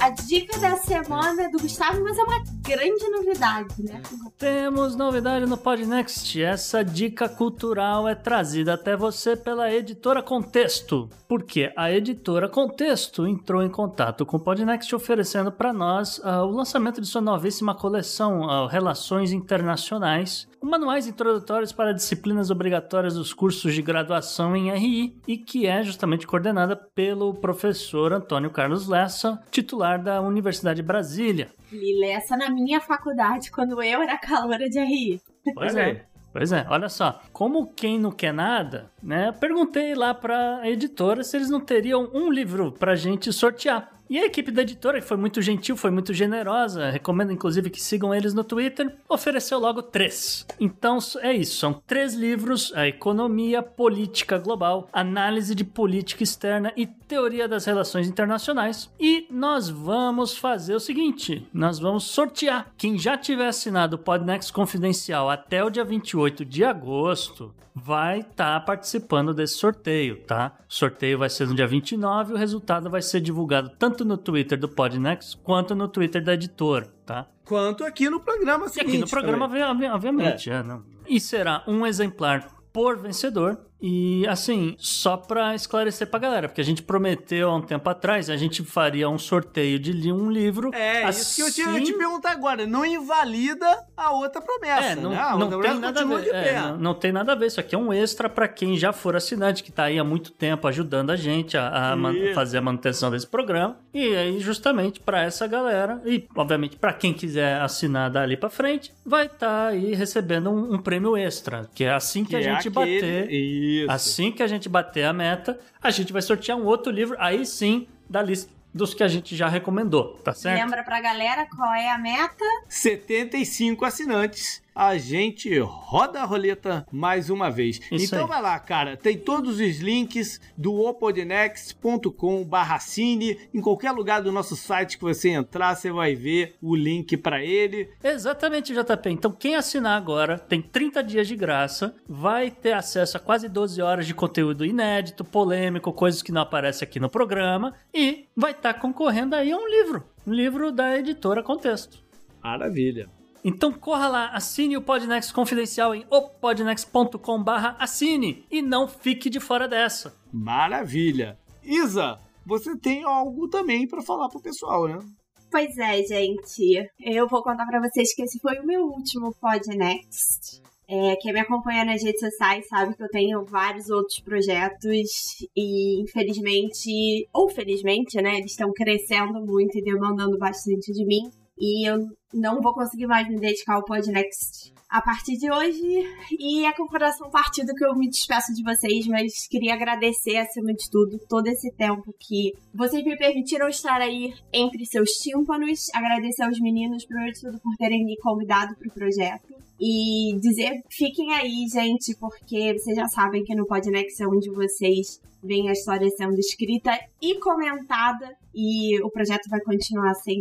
A dica da semana é do Gustavo, mas é uma grande novidade, né? Temos novidade no Podnext. Essa dica cultural é trazida até você pela editora Contexto. Porque a editora Contexto entrou em contato com o Podnext oferecendo para nós uh, o lançamento de sua novíssima coleção uh, Relações Internacionais, manuais introdutórios para disciplinas obrigatórias dos cursos de graduação em RI e que é justamente coordenada pelo professor Antônio Carlos Lessa, titular da Universidade de Brasília. Li Lessa na minha faculdade quando eu era caloura de RI. Pois é. Pois é, olha só. Como quem não quer nada, né? Perguntei lá pra editora se eles não teriam um livro pra gente sortear. E a equipe da editora, que foi muito gentil, foi muito generosa, recomendo inclusive que sigam eles no Twitter, ofereceu logo três. Então é isso, são três livros: a Economia Política Global, Análise de Política Externa e Teoria das Relações Internacionais. E nós vamos fazer o seguinte: nós vamos sortear. Quem já tiver assinado o Podnext Confidencial até o dia 28 de agosto vai estar tá participando desse sorteio, tá? O sorteio vai ser no dia 29 e o resultado vai ser divulgado tanto no Twitter do Podnext quanto no Twitter da editora, tá? Quanto aqui no programa seguinte. E aqui no programa, também. obviamente. É. É, e será um exemplar por vencedor E assim, só pra esclarecer pra galera, porque a gente prometeu há um tempo atrás, a gente faria um sorteio de um livro. É, assim... isso que eu tinha te perguntar agora. Não invalida a outra promessa. É, não, né? Não tem nada a ver. é, não, não tem nada a ver. Isso aqui é um extra pra quem já for assinante, que tá aí há muito tempo ajudando a gente a, a man- fazer a manutenção desse programa. E aí, justamente pra essa galera, e obviamente pra quem quiser assinar dali pra frente, vai estar aí recebendo um, um prêmio extra, que é assim que, Que a é gente aquele- bater. Isso. Assim que a gente bater a meta, a gente vai sortear um outro livro, aí sim, da lista dos que a gente já recomendou, tá certo? Lembra pra galera qual é a meta? 75 assinantes. A gente roda a roleta mais uma vez. Isso então aí. vai lá, cara. Tem todos os links do opodnext.com cine Em qualquer lugar do nosso site que você entrar, você vai ver o link para ele. Exatamente, JP. Então, quem assinar agora tem 30 dias de graça, vai ter acesso a quase 12 horas de conteúdo inédito, polêmico, coisas que não aparecem aqui no programa, e vai estar concorrendo aí a um livro. Um livro da editora Contexto. Maravilha. Então corra lá, assine o Podnext Confidencial em opodnext.com assine e não fique de fora dessa. Maravilha. Isa, você tem algo também para falar pro pessoal, né? Pois é, gente. Eu vou contar pra vocês que esse foi o meu último Podnext. É, quem me acompanha nas redes sociais sabe que eu tenho vários outros projetos e, infelizmente, ou felizmente, né, eles estão crescendo muito e demandando bastante de mim. E eu não vou conseguir mais me dedicar ao Podnext a partir de hoje. E é com o coração partido que eu me despeço de vocês, mas queria agradecer, acima de tudo, todo esse tempo que vocês me permitiram estar aí entre seus tímpanos. Agradecer aos meninos, primeiro de tudo, por terem me convidado para o projeto. E dizer, fiquem aí, gente, porque vocês já sabem que no Podnext é onde vocês veem a história sendo escrita e comentada. E o projeto vai continuar sem.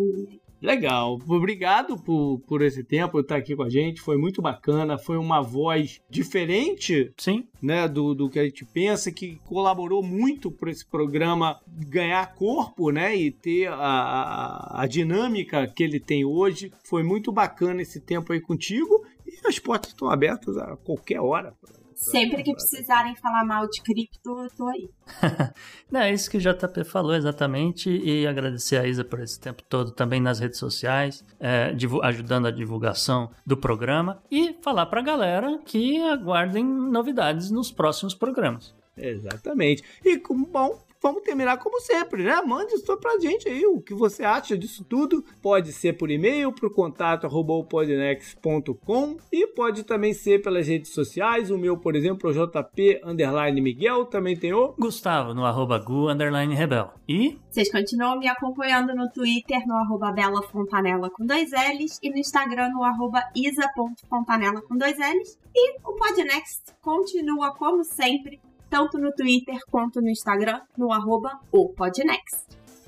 Legal, obrigado por, por esse tempo estar aqui com a gente, foi muito bacana, foi uma voz diferente Sim, né, do, do que a gente pensa, que colaborou muito para esse programa ganhar corpo, né, e ter a, a, a dinâmica que ele tem hoje. Foi muito bacana esse tempo aí contigo. E as portas estão abertas a qualquer hora. Sempre que precisarem falar mal de cripto, eu tô aí. Não, é isso que o JP falou exatamente e agradecer a Isa por esse tempo todo também nas redes sociais, é, ajudando a divulgação do programa e falar pra galera que aguardem novidades nos próximos programas. Exatamente. E como bom, vamos terminar como sempre, né? Mande isso pra gente aí o que você acha disso tudo. Pode ser por e-mail, pro contato arroba opodnex.com e pode também ser pelas redes sociais. O meu, por exemplo, é o JP underline Miguel, também tem o Gustavo no arroba gu underline rebel. E Vocês continuam me acompanhando no Twitter, no arroba Bela Fontanella com dois L's, e no Instagram, no arroba isa.fontanella com dois L's. E o Podnext continua, como sempre, tanto no Twitter quanto no Instagram, no arroba o Podnext.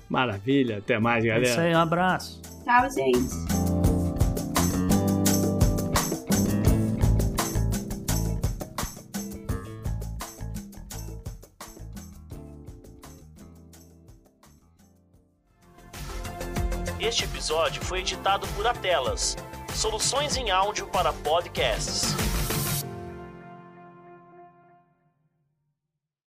Maravilha, até mais, é galera. isso aí, um abraço. Tchau, gente! Este episódio foi editado por Atelas, soluções em áudio para podcasts.